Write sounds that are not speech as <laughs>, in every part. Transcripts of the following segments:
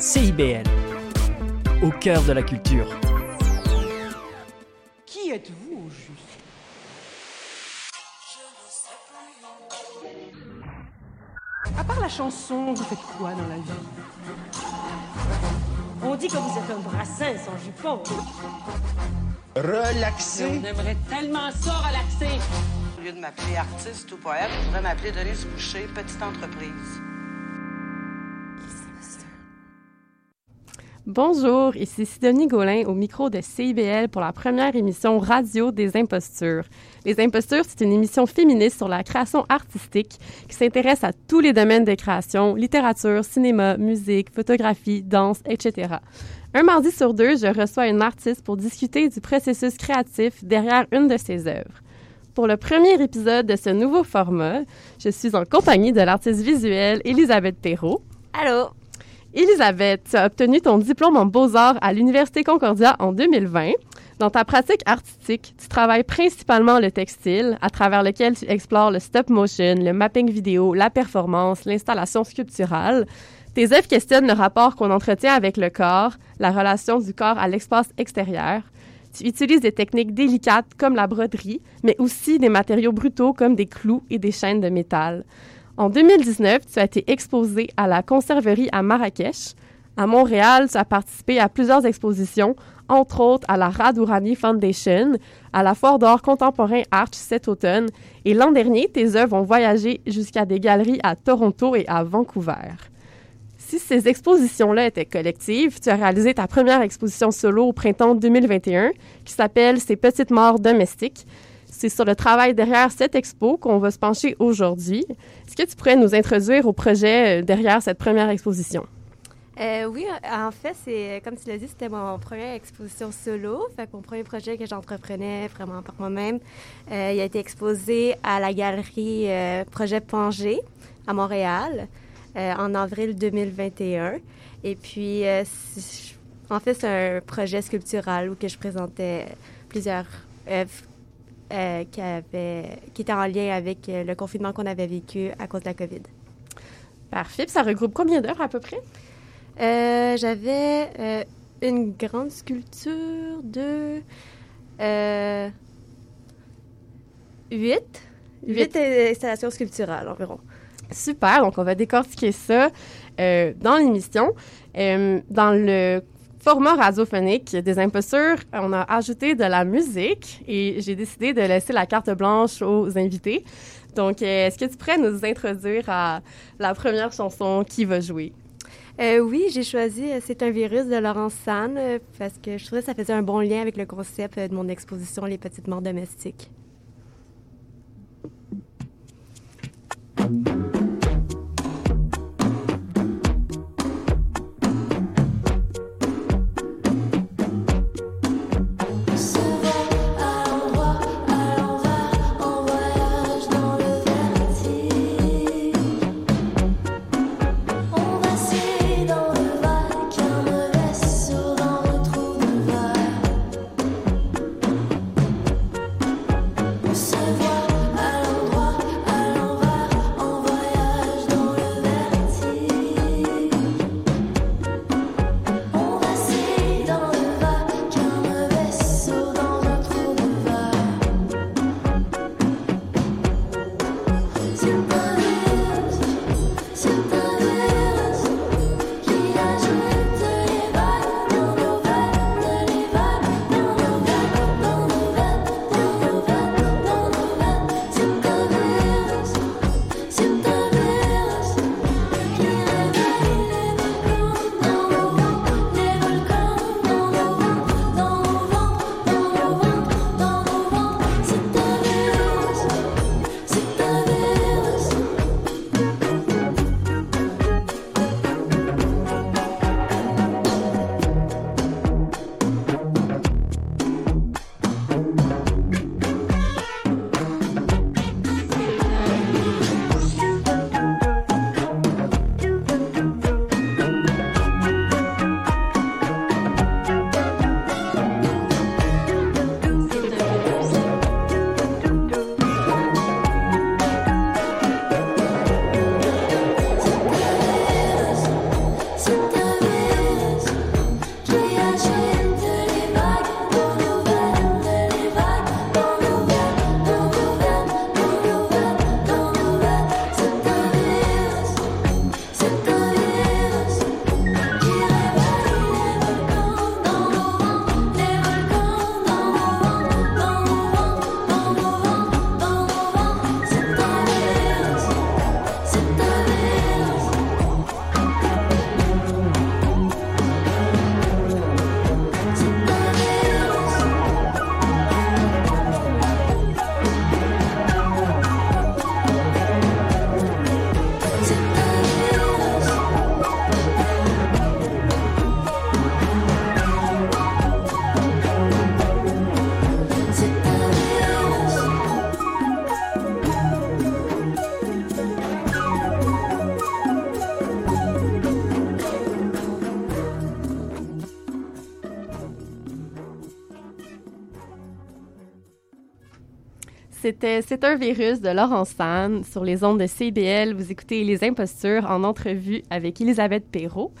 CIBL, au cœur de la culture. Qui êtes-vous au juste? À part la chanson, vous faites quoi dans la vie? On dit que vous êtes un brassin sans jupon. Relaxer. On aimerait tellement ça relaxer. Au lieu de m'appeler artiste ou poète, je pourrais m'appeler Denise Boucher, petite entreprise. Bonjour, ici Sidonie Gaulin au micro de CIBL pour la première émission radio des impostures. Les impostures, c'est une émission féministe sur la création artistique qui s'intéresse à tous les domaines de création, littérature, cinéma, musique, photographie, danse, etc. Un mardi sur deux, je reçois une artiste pour discuter du processus créatif derrière une de ses œuvres. Pour le premier épisode de ce nouveau format, je suis en compagnie de l'artiste visuelle Elisabeth Perrault. Allô? Elisabeth, tu as obtenu ton diplôme en beaux-arts à l'Université Concordia en 2020. Dans ta pratique artistique, tu travailles principalement le textile, à travers lequel tu explores le stop motion, le mapping vidéo, la performance, l'installation sculpturale. Tes œuvres questionnent le rapport qu'on entretient avec le corps, la relation du corps à l'espace extérieur. Tu utilises des techniques délicates comme la broderie, mais aussi des matériaux brutaux comme des clous et des chaînes de métal. En 2019, tu as été exposé à la Conserverie à Marrakech. À Montréal, tu as participé à plusieurs expositions, entre autres à la Radourani Foundation, à la Foire d'art contemporain Arch cet automne, et l'an dernier, tes œuvres ont voyagé jusqu'à des galeries à Toronto et à Vancouver. Si ces expositions-là étaient collectives, tu as réalisé ta première exposition solo au printemps 2021 qui s'appelle Ces petites morts domestiques. C'est sur le travail derrière cette expo qu'on va se pencher aujourd'hui. Est-ce que tu pourrais nous introduire au projet derrière cette première exposition? Euh, oui, en fait, c'est comme tu l'as dit, c'était mon première exposition solo. Fait mon premier projet que j'entreprenais vraiment par moi-même. Euh, il a été exposé à la galerie euh, Projet Pangé à Montréal en avril 2021. Et puis, en fait, c'est un projet sculptural où que je présentais plusieurs œuvres euh, qui, avait, qui était en lien avec euh, le confinement qu'on avait vécu à cause de la COVID. Parfait. Puis ça regroupe combien d'heures à peu près? Euh, J'avais une grande sculpture de huit. Huit installations sculpturales environ. Super. Donc, on va décortiquer ça dans l'émission. dans le format radiophonique des impostures, on a ajouté de la musique et j'ai décidé de laisser la carte blanche aux invités. Donc, euh, est-ce que tu pourrais nous introduire à la première chanson qui va jouer? Euh, oui, j'ai choisi euh, C'est un virus de Laurence San parce que je trouvais que ça faisait un bon lien avec le concept de mon exposition Les petites morts domestiques. C'était C'est un virus de Laurence San sur les ondes de CBL. Vous écoutez Les Impostures en entrevue avec Elisabeth Perrault.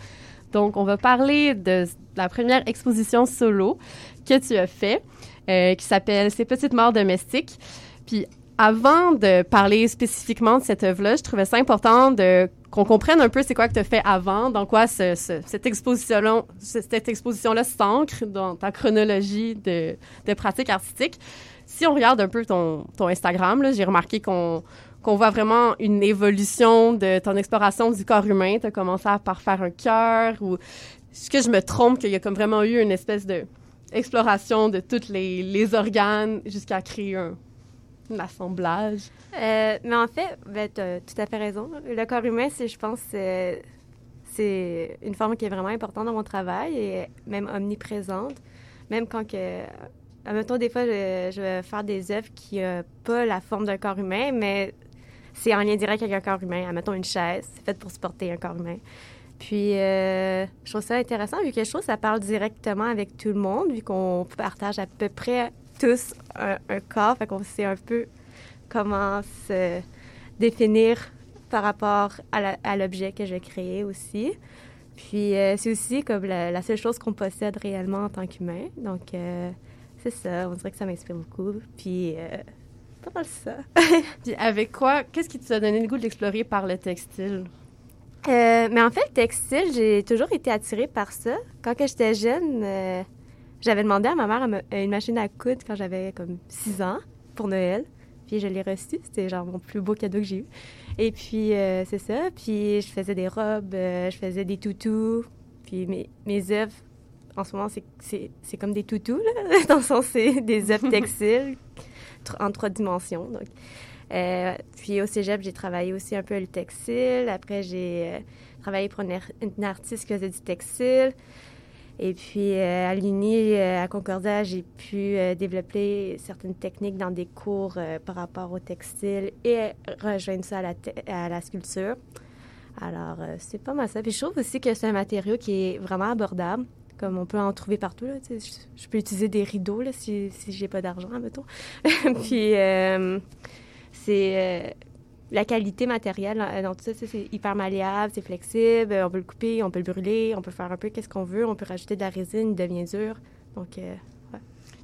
Donc, on va parler de la première exposition solo que tu as fait, euh, qui s'appelle Ces petites morts domestiques. Puis, avant de parler spécifiquement de cette œuvre-là, je trouvais ça important de qu'on comprenne un peu c'est quoi que tu as fait avant, dans quoi ce, ce, cette exposition cette exposition-là s'ancre dans ta chronologie de, de pratique artistique. Si on regarde un peu ton, Instagram, j'ai remarqué qu'on voit vraiment une évolution de ton exploration du corps humain. Tu as commencé par faire un cœur ou est-ce que je me trompe qu'il y a comme vraiment eu une espèce de exploration de tous les, organes jusqu'à créer un, assemblage? Euh, mais en fait, ben, tu as tout à fait raison. Le corps humain, c'est, je pense, c'est, c'est une forme qui est vraiment importante dans mon travail et même omniprésente. Même quand que. Admettons, des fois, je, je vais faire des œuvres qui n'ont pas la forme d'un corps humain, mais c'est en lien direct avec un corps humain. Admettons, une chaise, c'est fait pour supporter un corps humain. Puis, euh, je trouve ça intéressant, vu que je trouve que ça parle directement avec tout le monde, vu qu'on partage à peu près tous un, corps, fait qu'on sait un peu comment se définir par rapport à l'objet que je vais aussi. Puis euh, c'est aussi comme la, seule chose qu'on possède réellement en tant qu'humain. Donc euh, c'est ça, on dirait que ça m'inspire beaucoup. Puis euh, pas mal ça. <laughs> Puis avec quoi, qu'est-ce qui t'a donné le goût d'explorer par le textile? Euh, mais en fait, le textile, j'ai toujours été attirée par ça. Quand j'étais jeune, euh, j'avais demandé à ma mère une machine à coudre quand j'avais comme 6 ans pour Noël. Puis je l'ai reçue. C'était genre mon plus beau cadeau que j'ai eu. Et puis, euh, c'est ça. Puis je faisais des robes, je faisais des toutous. Puis mes, mes œuvres, en ce moment, c'est comme des toutous, là. <laughs> Dans le sens, c'est des œuvres <laughs> textiles en trois dimensions. Donc, euh, puis au cégep, j'ai travaillé aussi un peu le textile. Après, j'ai euh, travaillé pour une, une, artiste qui faisait du textile. Et puis euh, à l'Uni, à Concordia, j'ai pu développer certaines techniques dans des cours par rapport au textile et rejoindre ça à la, à la sculpture. Alors, c'est pas mal ça. Puis je trouve aussi que c'est un matériau qui est vraiment abordable comme on peut en trouver partout. Là, je, je, peux utiliser des rideaux là, si, si j'ai pas d'argent, mettons. <laughs> puis euh, c'est euh, la qualité matérielle dans tout ça, c'est hyper malléable, c'est flexible, on peut le couper, on peut le brûler, on peut faire un peu qu'est-ce qu'on veut, on peut rajouter de la résine, il devient dur. Donc, euh, ouais.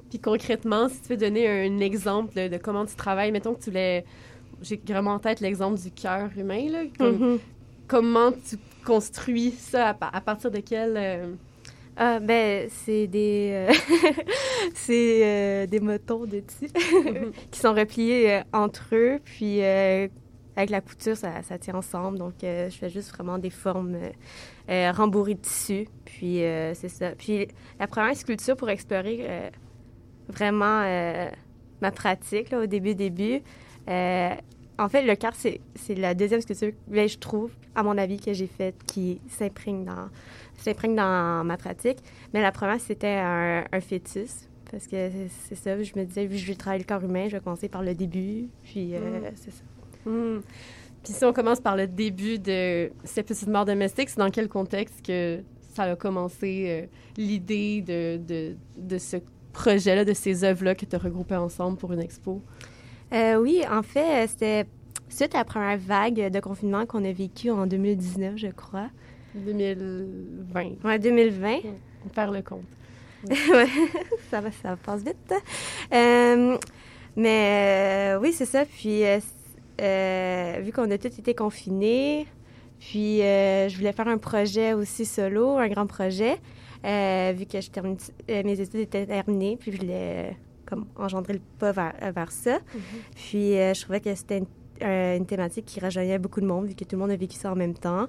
Puis concrètement, si tu veux donner un exemple de, de comment tu travailles, mettons que tu voulais... J'ai vraiment en tête l'exemple du cœur humain, là. Comme, mm -hmm. Comment tu construis ça, à, à partir de quel... Euh... Ah, ben, c'est des, euh, <laughs> c'est euh, des motons de tissu <laughs> qui sont repliés euh, entre eux, puis avec la couture, ça, ça tient ensemble. Donc, je fais juste vraiment des formes rembourrées de tissu, puis c'est ça. Puis la première sculpture pour explorer vraiment ma pratique, là, au début, début, en fait, le quart, c'est la deuxième sculpture, ben, je trouve, à mon avis, que j'ai faite qui s'imprègne dans dans ma pratique. Mais la première, c'était un, un, fœtus. Parce que c'est ça, je me disais, vu que je vais travailler le corps humain, je vais commencer par le début. Puis euh, mm. c'est ça. Mm. Puis si on commence par le début de ces petites morts domestiques, c'est dans quel contexte que ça a commencé euh, l'idée de, de, de, ce projet-là, de ces œuvres-là que tu as regroupées ensemble pour une expo? Euh, oui, en fait, c'était suite à la première vague de confinement qu'on a vécue en 2019, je crois. 2020. Ouais, 2020. On perd le compte. <laughs> ouais, <laughs> ça, va, ça passe vite. Euh, mais euh, oui, c'est ça. Puis, euh, euh vu qu'on a tous été confinés, puis euh, je voulais faire un projet aussi solo, un grand projet, vu que je termine, mes études étaient terminées, puis je voulais comme engendrer le pas vers, vers ça. Mm -hmm. Puis je trouvais que c'était une, une, thématique qui rejoignait beaucoup de monde, vu que tout le monde a vécu ça en même temps.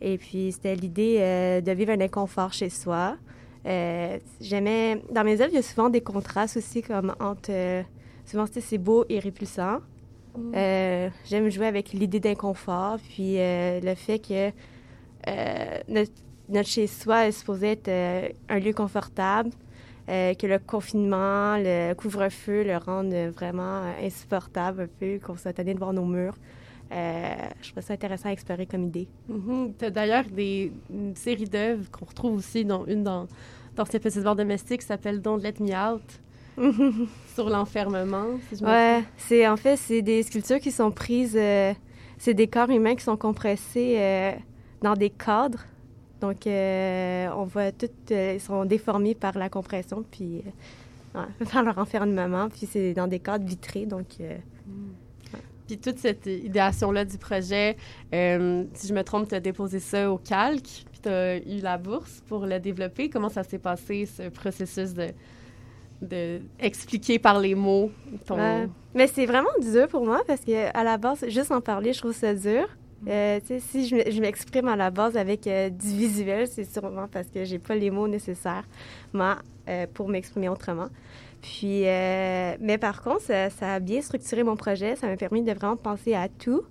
Et puis, c'était l'idée euh, de vivre un inconfort chez soi. Euh, j'aimais... Dans mes œuvres, il y a souvent des contrastes aussi, comme entre... Euh, souvent, c'est beau et répulsant. Mm. J'aime jouer avec l'idée d'inconfort, puis le fait que notre, notre chez-soi est supposé être un lieu confortable, que le confinement, le couvre-feu le rendent vraiment insupportable un peu, qu'on soit tanné de voir nos murs. Euh, je trouve ça intéressant à explorer comme idée. Mm -hmm. Tu as d'ailleurs des, une série d'œuvres qu'on retrouve aussi, dans une dans, dans ces petites barres domestiques qui s'appelle Don't Let Me Out. <laughs> sur l'enfermement, si je Ouais, c'est en fait c'est des sculptures qui sont prises, euh, c'est des corps humains qui sont compressés euh, dans des cadres. Donc euh, on voit tout, euh, ils sont déformés par la compression puis euh, ouais, <laughs> par leur enfermement. Puis c'est dans des cadres vitrés, donc Puis toute cette idéation-là du projet, si je me trompe, tu as déposé ça au calque, puis tu as eu la bourse pour le développer. Comment ça s'est passé, ce processus de, de expliquer par les mots ton... Mais c'est vraiment dur pour moi parce que à la base, juste en parler, je trouve ça dur. Euh, si je, m'exprime à la base avec euh, du visuel, c'est sûrement parce que j'ai pas les mots nécessaires euh, pour m'exprimer autrement. Puis, euh, mais par contre, ça, a bien structuré mon projet. Ça m'a permis de vraiment penser à tout,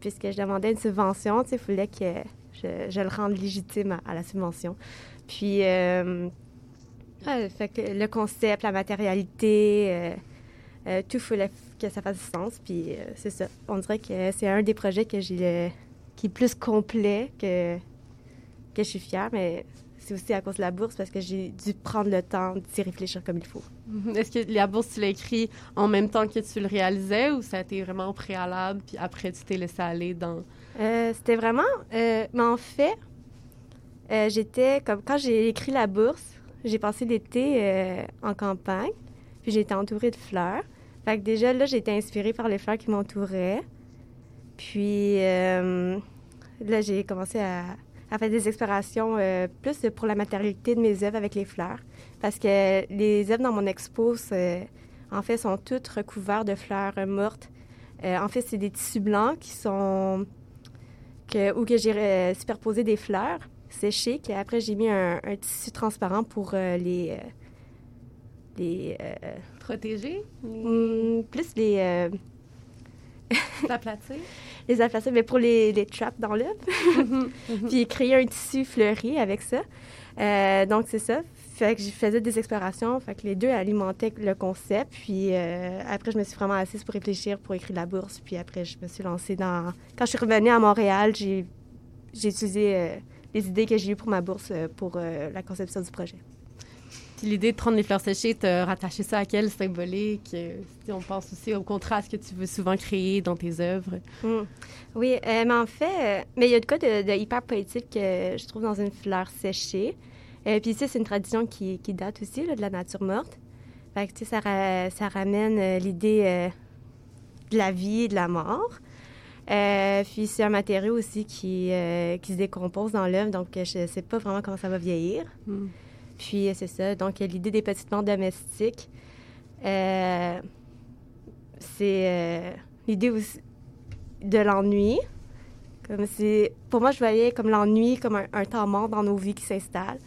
puisque je demandais une subvention. Il fallait que je, le rende légitime à, la subvention. Puis, le concept, la matérialité, tout, il fallait que ça fasse sens. Puis euh, c'est ça. On dirait que c'est un des projets que j'ai le- qui est plus complet que, que je suis fière, mais c'est aussi à cause de la bourse parce que j'ai dû prendre le temps d'y réfléchir comme il faut. Mhm. Est-ce que la bourse, tu l'as écrit en même temps que tu le réalisais ou ça a été vraiment au préalable, puis après tu t'es laissé aller dans... Euh, C'était vraiment. euh, mais en fait, euh, j'étais comme. Quand j'ai écrit la bourse, j'ai passé l'été en campagne, puis j'ai été entourée de fleurs. Fait que déjà, là, j'ai été inspirée par les fleurs qui m'entouraient. Puis euh, là, j'ai commencé à, faire des explorations euh, plus pour la matérialité de mes œuvres avec les fleurs. Parce que les œuvres dans mon expo, en fait, sont toutes recouvertes de fleurs mortes. Euh, en fait, c'est des tissus blancs qui sont que, ou que j'ai superposé des fleurs séchées, qu'après j'ai mis un, tissu transparent pour les, les euh, Protéger? hum, plus les euh, T'aplatir? <laughs> les aplatir, mais pour les, les traps dans l'œuf, <laughs> puis créer un tissu fleuri avec ça. Euh, donc c'est ça. Fait que je faisais des explorations, fait que les deux alimentaient le concept. Puis euh, après, je me suis vraiment assise pour réfléchir, pour écrire la bourse. Puis après, je me suis lancée dans. Quand je suis revenue à Montréal, j'ai j'ai utilisé euh, les idées que j'ai eues pour ma bourse pour la conception du projet. Puis l'idée de prendre les fleurs séchées, t'as rattaché ça à quel symbolique? Euh, Si on pense aussi au contraste que tu veux souvent créer dans tes œuvres. Mm. Oui, euh, mais en fait, euh, mais il y a de quoi de, de hyper poétique que je trouve dans une fleur séchée. Euh, puis, sais, c'est une tradition qui, qui date aussi là, de la nature morte. Fait que, ça, ra- ça ramène euh, l'idée euh, de la vie et de la mort. Euh, puis, c'est un matériau aussi qui, euh, qui se décompose dans l'œuvre, donc euh, je ne sais pas vraiment comment ça va vieillir. Mm. Puis, euh, c'est ça. Donc, euh, l'idée des petites plantes domestiques, euh, c'est l'idée aussi de l'ennui. Comme c'est, pour moi, je voyais comme l'ennui comme un, un temps mort dans nos vies qui s'installe.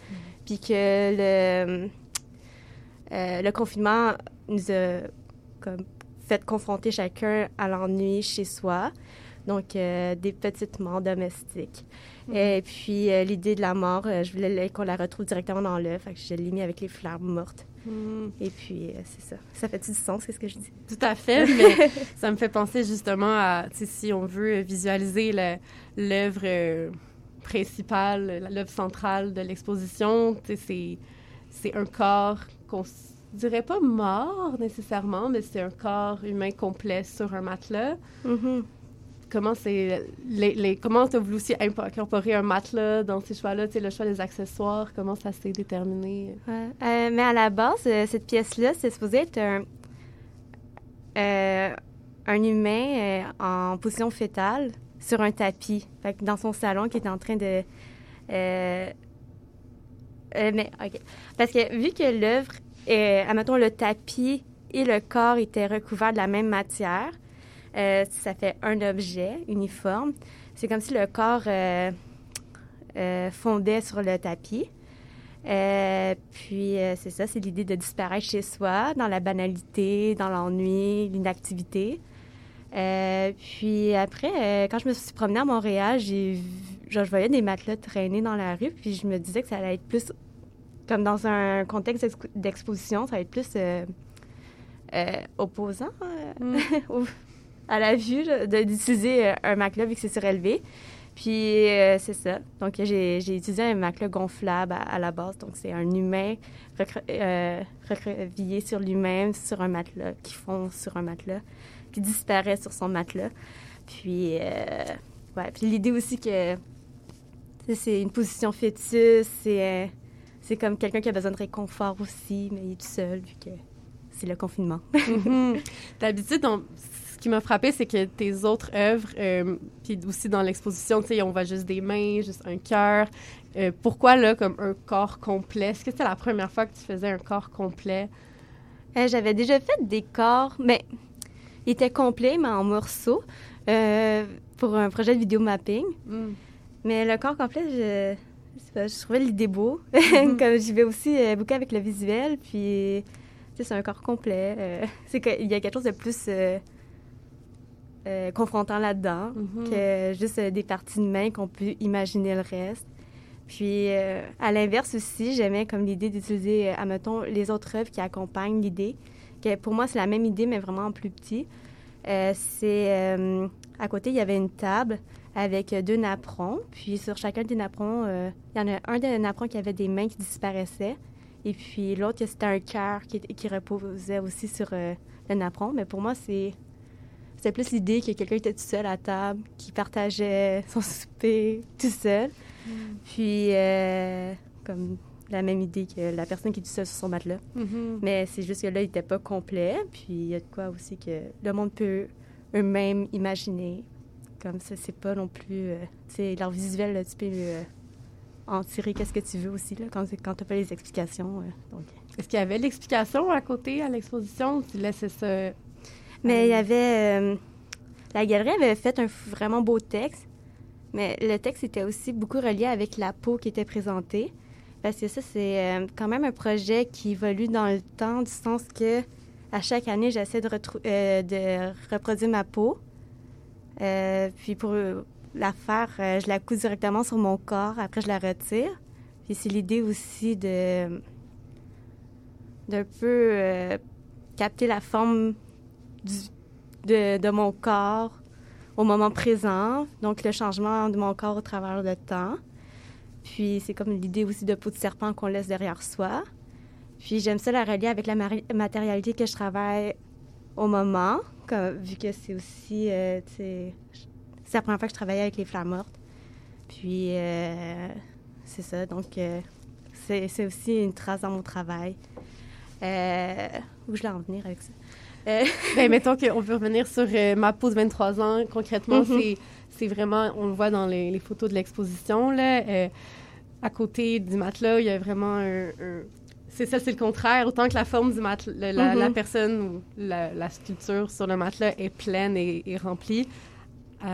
Puis que le, euh, le confinement nous a comme, fait confronter chacun à l'ennui chez soi. Donc, euh, des petites morts domestiques. Et puis, euh, l'idée de la mort, euh, je voulais qu'on la retrouve directement dans l'œuf. Fait que je l'ai mis avec les fleurs mortes. Mm. Et puis, c'est ça. Ça fait du sens, c'est ce que je dis? Tout à fait, mais <laughs> ça me fait penser justement à, si on veut visualiser l'œuvre principale, l'œuvre centrale de l'exposition, c'est, c'est un corps qu'on s- dirait pas mort nécessairement, mais c'est un corps humain complet sur un matelas. Mhm. Comment c'est les, les- comment tu as voulu aussi incorporer un matelas dans ces choix-là, le choix des accessoires, comment ça s'est déterminé? Euh, mais à la base, euh, cette pièce-là, c'est supposé être un, euh, un humain en position fétale sur un tapis, dans son salon qui est en train de... mais, OK. Parce que vu que l'œuvre, admettons, le tapis et le corps étaient recouverts de la même matière, euh, ça fait un objet uniforme. C'est comme si le corps euh, euh, fondait sur le tapis. Puis, c'est ça, c'est l'idée de disparaître chez soi, dans la banalité, dans l'ennui, l'inactivité. Puis après, quand je me suis promenée à Montréal, j'ai genre, je voyais des matelas traîner dans la rue, puis je me disais que ça allait être plus, comme dans un contexte d'expo- d'exposition, ça va être plus euh, euh, opposant euh, <laughs> au- à la vue d'utiliser euh, un matelas vu que c'est surélevé. Puis, euh, c'est ça. Donc, j'ai utilisé un matelas gonflable à, à la base. Donc, c'est un humain euh, sur lui-même, sur un matelas, qui fond sur un matelas, qui disparaît sur son matelas. Puis, euh, ouais. Puis, l'idée aussi que c'est une position fœtus, c'est c'est comme quelqu'un qui a besoin de réconfort aussi, mais il est tout seul, vu que c'est le confinement. Mhm. <laughs> D'habitude, on- qui m'a frappé, c'est que tes autres œuvres, euh, puis aussi dans l'exposition, tu sais, on voit juste des mains, juste un cœur. Euh, pourquoi là, comme un corps complet? Est-ce que c'était la première fois que tu faisais un corps complet? Euh, J'avais déjà fait des corps, mais ils étaient complets, mais en morceaux, pour un projet de vidéo mapping. Mm. Mais le corps complet, je, pas, je trouvais l'idée beau. <laughs> Mhm. Comme j'y vais aussi beaucoup avec le visuel, puis tu sais, c'est un corps complet. <laughs> c'est qu'il y a quelque chose de plus euh, confrontant là-dedans Mhm. que juste euh, des parties de main qu'on peut imaginer le reste. Puis, euh, à l'inverse aussi, j'aimais comme l'idée d'utiliser, euh, admettons, les autres œuvres qui accompagnent l'idée. Que pour moi, c'est la même idée, mais vraiment en plus petit. Euh, c'est euh, à côté, il y avait une table avec deux napperons. Puis sur chacun des napperons, euh, il y en a un des napperons qui avait des mains qui disparaissaient. Et puis l'autre, c'était un cœur qui, qui reposait aussi sur le napperon. Mais pour moi, c'est c'était plus l'idée que quelqu'un était tout seul à table, qui partageait <laughs> son souper tout seul. Puis, euh, comme la même idée que la personne qui est tout seul sur son matelas. Mhm. Mais c'est juste que là, il n'était pas complet. Puis, il y a de quoi aussi que le monde peut eux-mêmes imaginer. Comme ça, c'est pas non plus. euh, tu sais, l'art visuel, là, tu peux euh, en tirer qu'est-ce que tu veux aussi, là, quand, quand tu pas les explications. euh, donc. Est-ce qu'il y avait l'explication à côté à l'exposition ou tu laissais ça? Mais il y avait. euh, la galerie avait fait un vraiment beau texte, mais le texte était aussi beaucoup relié avec la peau qui était présentée. Parce que ça, c'est euh, quand même un projet qui évolue dans le temps, du sens que à chaque année, j'essaie de, euh, reproduire ma peau. Puis pour la faire, je la couds directement sur mon corps, après je la retire. Puis c'est l'idée aussi de d'un peu capter la forme de, mon corps au moment présent, donc le changement de mon corps au travers le temps. Puis c'est comme l'idée aussi de peau de serpent qu'on laisse derrière soi. Puis j'aime ça la relier avec la matérialité que je travaille au moment, vu que c'est aussi, euh, c'est la première fois que je travaillais avec les fleurs mortes. Puis euh, c'est ça, donc euh, c'est c'est aussi une trace dans mon travail. Euh, où je vais en venir avec ça? Euh, Ben, mettons qu'on peut revenir sur euh, ma pause 23 ans. Concrètement, Mhm. c'est, c'est vraiment, on le voit dans les, les photos de l'exposition, là. euh, à côté du matelas, il y a vraiment un. un- c'est ça, c'est le contraire. Autant que la forme du matelas, la, la- Mhm. la personne ou la, la sculpture sur le matelas est pleine et, et remplie, euh,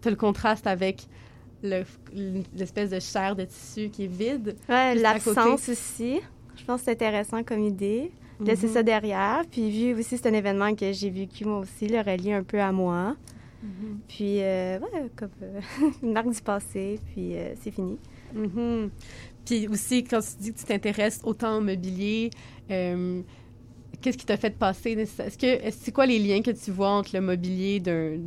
tu as le contraste avec le- l'espèce de chair de tissu qui est vide. Ouais, l'absence aussi. Je pense que c'est intéressant comme idée. Laisser Mhm. ça derrière. Puis vu aussi, c'est un événement que j'ai vécu moi aussi, le relier un peu à moi. Mhm. Puis, euh, ouais, comme euh, <laughs> une marque du passé, puis euh, c'est fini. Mhm. Puis aussi, quand tu dis que tu t'intéresses autant au mobilier, qu'est-ce qui t'a fait passer? Est-ce que c'est quoi les liens que tu vois entre le mobilier d'un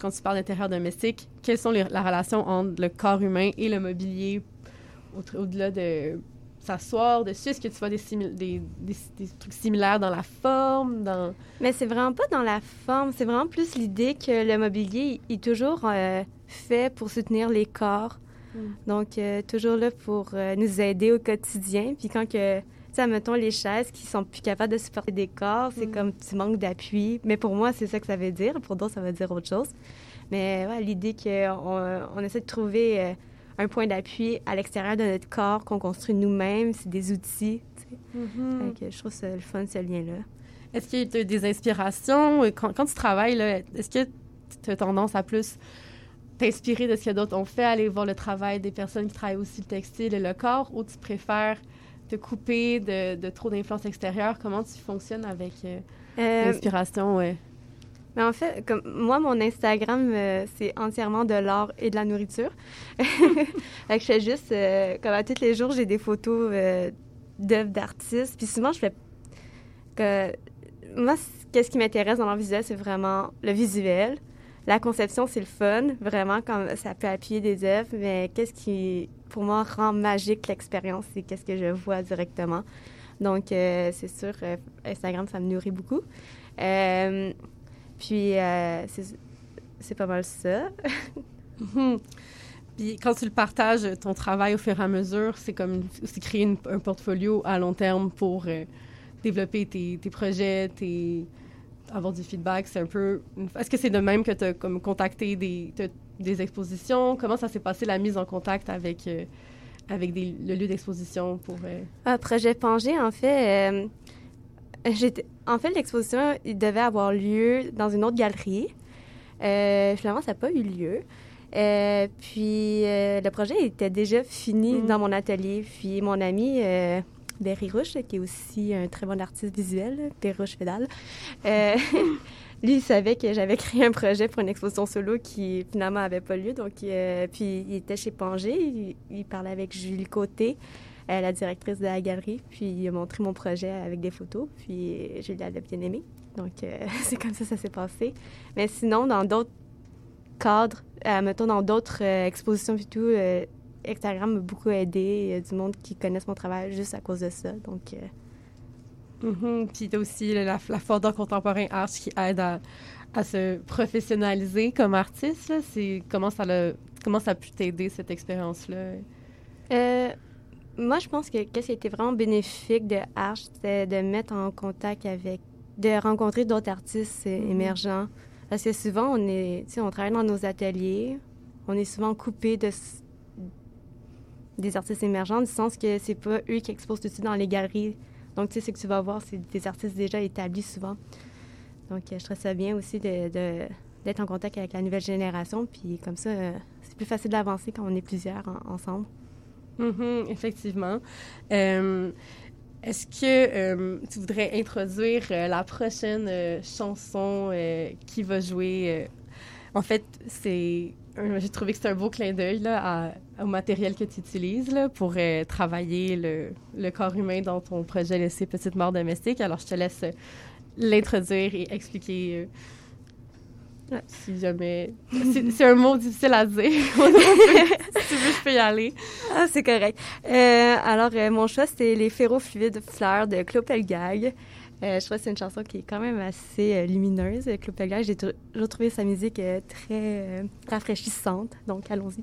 quand tu parles d'intérieur domestique? Quelles sont les, la relation entre le corps humain et le mobilier au- au-delà de s'asseoir dessus? Est-ce que tu vois des, simil- des, des- des trucs similaires dans la forme? Dans... Mais c'est vraiment pas dans la forme, c'est vraiment plus l'idée que le mobilier il est toujours euh, fait pour soutenir les corps. Mm. Donc, euh, toujours là pour euh, nous aider au quotidien. Puis quand que, tu sais, mettons les chaises qui sont plus capables de supporter des corps, c'est Mm. comme tu manques d'appui. Mais pour moi, c'est ça que ça veut dire. Pour d'autres, ça veut dire autre chose. Mais ouais, l'idée qu'on on essaie de trouver un point d'appui à l'extérieur de notre corps qu'on construit nous-mêmes, c'est des outils. Mm. Que je trouve ça le fun, ce lien-là. Est-ce qu'il y a des inspirations? Quand, quand tu travailles, est-ce que tu as tendance à plus t'inspirer de ce que d'autres ont fait, aller voir le travail des personnes qui travaillent aussi le textile et le corps, ou tu préfères te couper de, de trop d'influence extérieure? Comment tu fonctionnes avec euh, Euh, l'inspiration? Ouais? Mais en fait, comme moi, mon Instagram, euh, c'est entièrement de l'art et de la nourriture. <laughs> fait que je fais juste, euh, comme à tous les jours, j'ai des photos euh, d'œuvres d'artistes. Puis souvent, je fais moi, qu'est-ce qui m'intéresse dans l'art visuel, c'est vraiment le visuel, la conception, c'est le fun, vraiment, comme ça peut appuyer des œuvres, mais qu'est-ce qui, pour moi, rend magique l'expérience, c'est qu'est-ce que je vois directement. Donc, c'est sûr, Instagram, ça me nourrit beaucoup. Euh, puis, euh, c'est- pas mal ça. Mhm. Puis quand tu le partages, ton travail au fur et à mesure, c'est comme aussi créer une- un portfolio à long terme pour euh, développer tes, tes projets, tes, avoir du feedback. C'est un peu. Est-ce que c'est de même que tu as comme contacté des, des expositions? Comment ça s'est passé la mise en contact avec, euh, avec des, le lieu d'exposition pour. euh, Ah, projet Pangé, en fait, euh, en fait, l'exposition, devait avoir lieu dans une autre galerie. Euh, finalement, ça n'a pas eu lieu. Euh, puis, euh, le projet était déjà fini Mm. dans mon atelier. Puis, mon ami euh, Berry Rouge, qui est aussi un très bon artiste visuel, Berry Rouge Fédal, <laughs> lui, il savait que j'avais créé un projet pour une exposition solo qui finalement n'avait pas lieu. Donc, puis, il était chez Pangé. Il, il parlait avec Julie Côté euh, la directrice de la galerie, puis il a montré mon projet avec des photos, puis Julie elle a bien aimé. Donc, euh, <laughs> c'est comme ça que ça s'est passé. Mais sinon, dans d'autres cadres, euh, mettons dans d'autres expositions et tout, Instagram m'a beaucoup aidé. Il y a du monde qui connaissent mon travail juste à cause de ça. Donc, Mhm. Puis t'as aussi la, la Foire d'art contemporain Arts qui aide à, à se professionnaliser comme artiste. là. Comment ça l'a- comment ça a pu t'aider cette expérience-là? Euh, moi, je pense que qu'est-ce qui a été vraiment bénéfique de Arch, c'était de mettre en contact avec, de rencontrer d'autres artistes euh, Mhm. émergents. Parce que souvent, on est, on travaille dans nos ateliers, on est souvent coupé de des artistes émergents, du sens que c'est pas eux qui exposent tout de suite dans les galeries. Donc, tu sais, ce que tu vas voir, c'est des artistes déjà établis souvent. Donc, euh, je trouve ça bien aussi de, de- d'être en contact avec la nouvelle génération. Puis comme ça, euh, c'est plus facile d'avancer quand on est plusieurs en- ensemble. Mhm, effectivement. Euh, Est-ce que euh, tu voudrais introduire euh, la prochaine chanson qui va jouer? en fait, c'est j'ai trouvé que c'est un beau clin d'œil au matériel que tu utilises pour travailler le, le corps humain dans ton projet Laisser Petite Mort domestique. Alors, je te laisse l'introduire et expliquer Ouais. si jamais... C'est un mot difficile à dire. <laughs> si tu veux, je peux y aller. Ah, c'est correct. Euh, alors, euh, mon choix, c'est Les ferrofluides fleurs de Clopelgag. Euh, je trouve que c'est une chanson qui est quand même assez lumineuse. Clopelgag, j'ai tou- toujours trouvé sa musique très rafraîchissante. Donc, allons-y.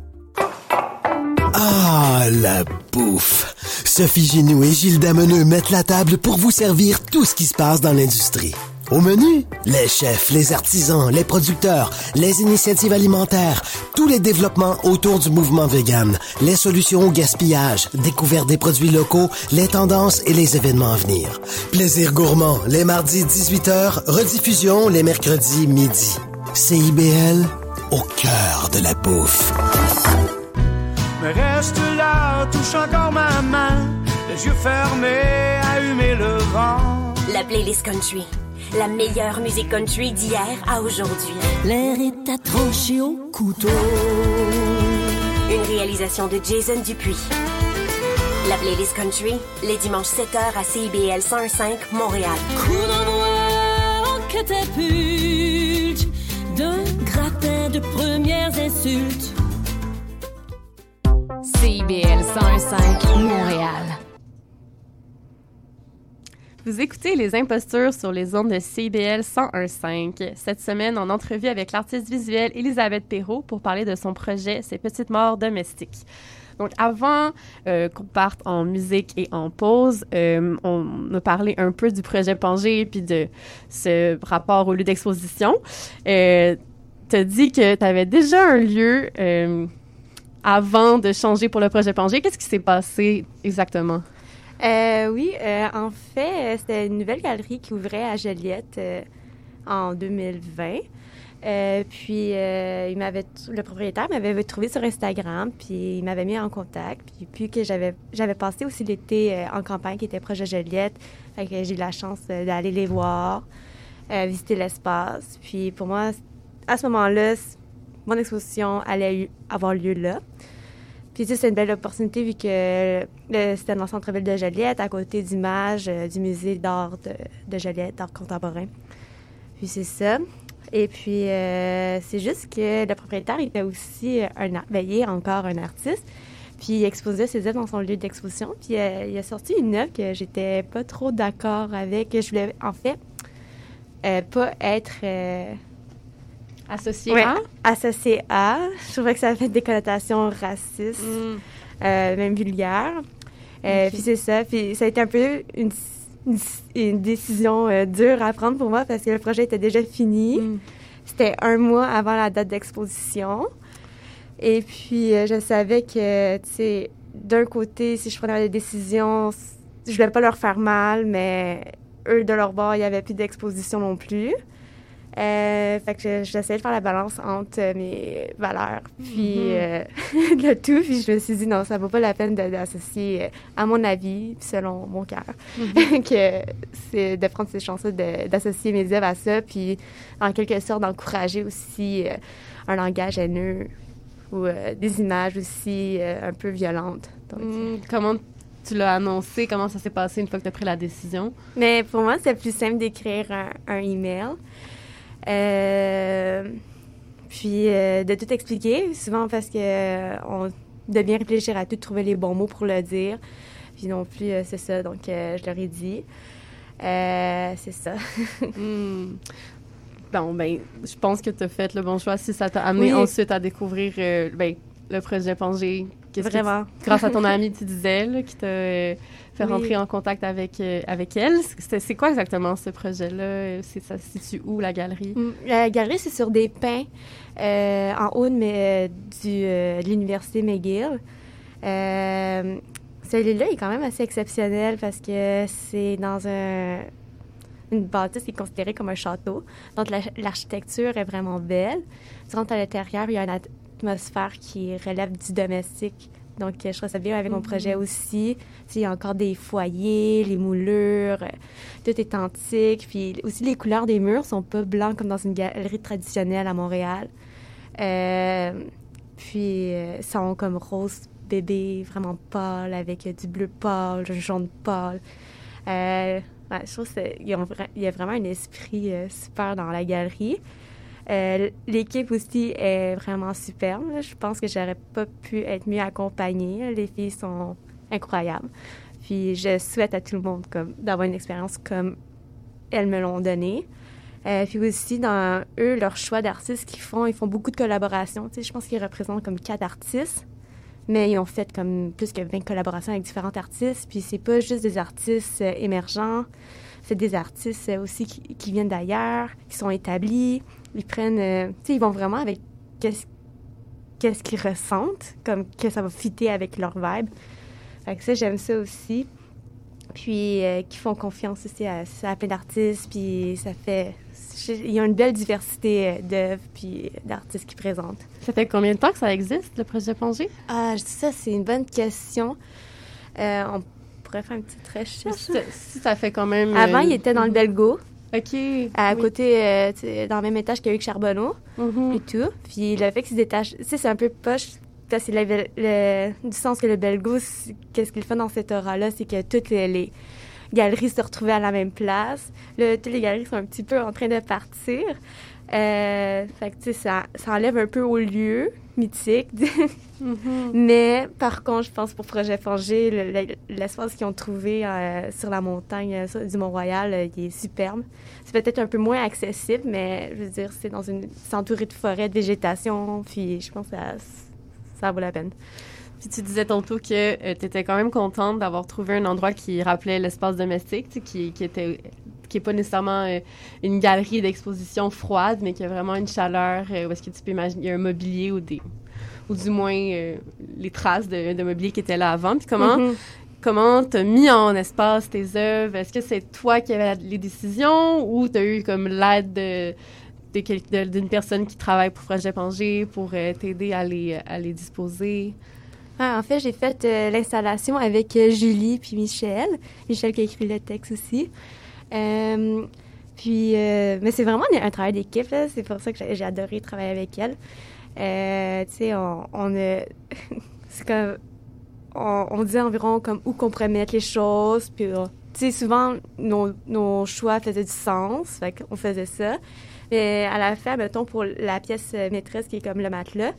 Ah, la bouffe! Sophie Ginou et Gilles Dameneux mettent la table pour vous servir tout ce qui se passe dans l'industrie. Au menu, les chefs, les artisans, les producteurs, les initiatives alimentaires, tous les développements autour du mouvement vegan, les solutions au gaspillage, découverte des produits locaux, les tendances et les événements à venir. Plaisir gourmand, les mardis 18h, rediffusion les mercredis midi. CIBL, au cœur de la bouffe. Mais reste là, touche encore ma main, les yeux fermés à humer le vent. La playlist country. La meilleure musique country d'hier à aujourd'hui. L'air est accroché au couteau. Une réalisation de Jason Dupuis. La playlist country, les dimanches 7h à CIBL 105 Montréal. Coup d'envoi en catapulte d'un gratin de premières insultes. CIBL 105 Montréal. Vous écoutez Les Impostures sur les ondes de CIBL 101.5. Cette semaine, en entrevue avec l'artiste visuelle Elisabeth Perrault pour parler de son projet Ces petites morts domestiques. Donc, avant euh, qu'on parte en musique et en pause, euh, on a parlé un peu du projet Pangé puis de ce rapport au lieu d'exposition. Euh, tu as dit que tu avais déjà un lieu euh, avant de changer pour le projet Pangé. Qu'est-ce qui s'est passé exactement? Euh, oui, euh, en fait, euh, c'était une nouvelle galerie qui ouvrait à Joliette en 2020. Euh, puis le propriétaire m'avait trouvé sur Instagram puis il m'avait mis en contact puis que j'avais j'avais passé aussi l'été en campagne qui était proche de Joliette j'ai eu la chance d'aller les voir visiter l'espace puis pour moi à ce moment-là mon exposition allait avoir lieu là puis c'est une belle opportunité vu que euh, c'était dans le centre-ville de Joliette, à côté d'Images, euh, du musée d'art de, de Joliette, d'art contemporain. Puis c'est ça. Et puis, euh, c'est juste que le propriétaire était aussi un, ben, il est encore un artiste. Puis il exposait ses œuvres dans son lieu d'exposition. Puis euh, il a sorti une œuvre que j'étais pas trop d'accord avec. Je voulais, en fait, pas être... Associé Ouais, à? associé à. Je trouvais que ça avait des connotations racistes, euh, même vulgaires. Euh. Puis c'est ça. Puis ça a été un peu une, une, une décision euh, dure à prendre pour moi parce que le projet était déjà fini. C'était un mois avant la date d'exposition. Et puis euh, je savais que, tu sais, d'un côté, si je prenais des décisions, je voulais pas leur faire mal, mais eux, de leur bord, il n'y avait plus d'exposition non plus. Euh, fait que je- j'essayais de faire la balance entre euh, mes valeurs puis Mhm. euh, <laughs> le tout puis je me suis dit non ça vaut pas la peine d'associer à mon avis selon mon cœur Mhm. <laughs> que c'est de prendre ces chances d'associer mes œuvres à ça puis en quelque sorte d'encourager aussi euh, un langage haineux ou des images aussi un peu violentes Donc, Hmm, comment tu l'as annoncé? Comment ça s'est passé une fois que tu as pris la décision? Mais pour moi, c'est plus simple d'écrire un, un email. Euh, puis euh, de tout expliquer, souvent parce que euh, on de bien réfléchir à tout, trouver les bons mots pour le dire. Puis non plus, c'est ça. Donc, je leur ai dit. C'est ça. <laughs> Hmm. Bon, ben, je pense que tu as fait le bon choix si ça t'a amené Oui. ensuite à découvrir euh, ben, le projet Pangé. Vraiment. tu- grâce à ton amie, tu disais, là, qui t'a euh, fait Oui. rentrer en contact avec, euh, avec elle. C'est c'est quoi exactement ce projet-là? C'est- Ça se situe où, la galerie? Mm, La galerie, c'est sur des pins euh, en haut de, mais, du, de l'université McGill. Celui-là est quand même assez exceptionnel parce que c'est dans un, une bâtisse qui est considérée comme un château. Donc, la- l'architecture est vraiment belle. Tu rentres à l'intérieur, il y a une atmosphère qui relève du domestique. Donc, je trouve ça bien avec mon Mhm. projet aussi. Tu sais, Il y a encore des foyers, les moulures, tout est antique. Puis aussi, les couleurs des murs sont pas blancs comme dans une galerie traditionnelle à Montréal. Euh, puis, euh, sont comme rose bébé, vraiment pâle, avec du bleu pâle, du jaune pâle. Euh, ouais, je trouve qu'il y a vraiment un esprit euh, super dans la galerie. Euh, L'équipe aussi est vraiment superbe. Je pense que j'aurais pas pu être mieux accompagnée. Les filles sont incroyables. Puis je souhaite à tout le monde comme d'avoir une expérience comme elles me l'ont donnée. Euh, puis aussi, dans eux, leur choix d'artistes qu'ils font, ils font beaucoup de collaborations. Tu sais, je pense qu'ils représentent comme quatre artistes, mais ils ont fait comme plus que 20 collaborations avec différents artistes. Puis c'est pas juste des artistes euh, émergents, c'est des artistes aussi qui viennent d'ailleurs, qui sont établis. Ils prennent, euh, tu sais, ils vont vraiment avec qu'est-ce qu'est-ce qu'ils ressentent, comme que ça va fitter avec leur vibe. Fait que ça, j'aime ça aussi. Puis, euh, qui font confiance aussi à, à plein d'artistes, puis ça fait... Il y a une belle diversité euh, d'œuvres puis d'artistes qui présentent. Ça fait combien de temps que ça existe, le projet Pongé? Ah, je dis ça, c'est une bonne question. Euh, on pourrait faire une petite recherche. Si, si ça fait quand même... Avant, euh, il était dans le Belgo. OK. À oui. côté, euh, dans le même étage qu'Éric Charbonneau Mhm. et tout. Puis le fait qu'il se détache, tu sais, c'est un peu poche qu'il le, du sens que le Belgo, c'est- qu'est-ce qu'il fait dans cette aura-là, c'est que toutes les, les galeries se retrouvaient à la même place. Là, toutes les galeries sont un petit peu en train de partir. Euh, fait que, tu sais, ça, ça enlève un peu au lieu mythique. <laughs> Mhm. Mais par contre, je pense pour Projet le- le- l'espace qu'ils ont trouvé euh, sur la montagne euh, sur- du Mont-Royal, euh, il est superbe. C'est peut-être un peu moins accessible, mais je veux dire, c'est dans une, entouré de forêts, de végétation, puis je pense que ça, ça vaut la peine. Puis tu disais tantôt que tu étais quand même contente d'avoir trouvé un endroit qui rappelait l'espace domestique, tu sais, qui, qui était qui est pas nécessairement euh, une galerie d'exposition froide, mais qui a vraiment une chaleur euh, où est-ce que tu peux imaginer il y a un mobilier ou des ou du moins euh, les traces de, de mobilier qui étaient là avant. Puis comment Mhm. comment t'as mis en espace tes œuvres? Est-ce que c'est toi qui avais les décisions ou t'as eu comme l'aide de d'une personne qui travaille pour Projet Pangé pour euh, t'aider à les, à les disposer? Ah, en fait, j'ai fait euh, l'installation avec Julie puis Michel. Michel qui a écrit le texte aussi. Euh, puis, mais c'est vraiment un travail d'équipe. C'est pour ça que j'ai adoré travailler avec elle. Euh, tu sais, on, on <laughs> c'est comme... On, on disait environ comme où qu'on pourrait mettre les choses. Puis, on- tu sais, souvent, nos, nos choix faisaient du sens. Fait qu'on faisait ça. Mais à la fin, mettons, pour la pièce euh, maîtresse qui est comme le matelas,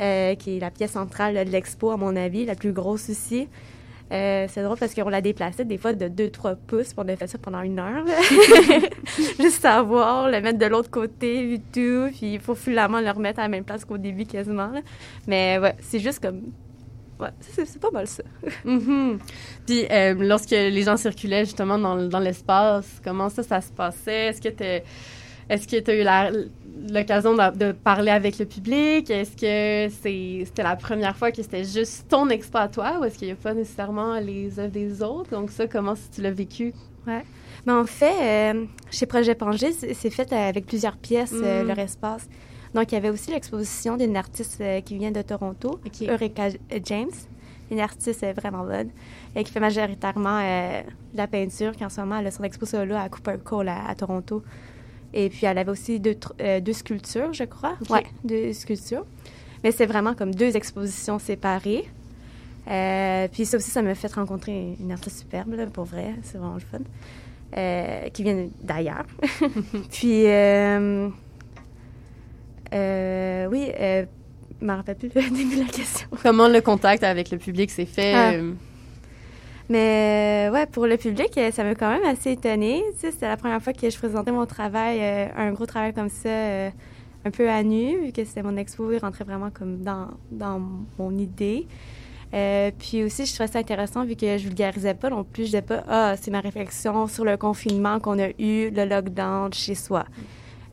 euh, qui est la pièce centrale de l'expo, à mon avis, la plus grosse aussi. Euh, c'est drôle parce qu'on l'a déplacé des fois de 2-3 pouces, puis on a fait ça pendant une heure. <laughs> Juste savoir, le mettre de l'autre côté, et tout, puis il faut finalement le remettre à la même place qu'au début quasiment. là. Mais ouais, c'est juste comme... Ouais, c'est pas mal ça. <laughs> Mhm. Puis euh, lorsque les gens circulaient justement dans, dans l'espace, comment ça, ça se passait? Est-ce que tu est-ce que tu as eu la- l'occasion de, de parler avec le public? Est-ce que c'est- c'était la première fois que c'était juste ton expo à toi ou est-ce qu'il n'y a pas nécessairement les œuvres des autres? Donc ça, comment tu l'as vécu? Ouais. Mais en fait, euh, chez Projet Pangé, c'est c'est fait avec plusieurs pièces, euh, Mm. leur espace. Donc, il y avait aussi l'exposition d'une artiste euh, qui vient de Toronto, Eureka James. Une artiste euh, vraiment bonne, et qui fait majoritairement euh, de la peinture, qui en ce moment, elle a son expo solo à Cooper Cole à, à Toronto. Et puis, elle avait aussi deux, euh, deux sculptures, je crois. Ouais, deux sculptures. Mais c'est vraiment comme deux expositions séparées. Euh, puis ça aussi, ça m'a fait rencontrer une artiste superbe, là, pour vrai. C'est vraiment le fun. Euh, qui vient d'ailleurs. <laughs> puis, oui, je me rappelle plus le <laughs> début de la question. Comment le contact avec le public s'est fait? Ah. Mais euh, ouais, pour le public, euh, ça m'a quand même assez étonnée. Tu sais, c'était la première fois que je présentais mon travail, euh, un gros travail comme ça, un peu à nu, vu que c'était mon expo, il rentrait vraiment comme dans, dans mon idée. Puis aussi, je trouvais ça intéressant vu que je vulgarisais pas non plus. Je disais pas, ah, c'est ma réflexion sur le confinement qu'on a eu, le lockdown chez soi.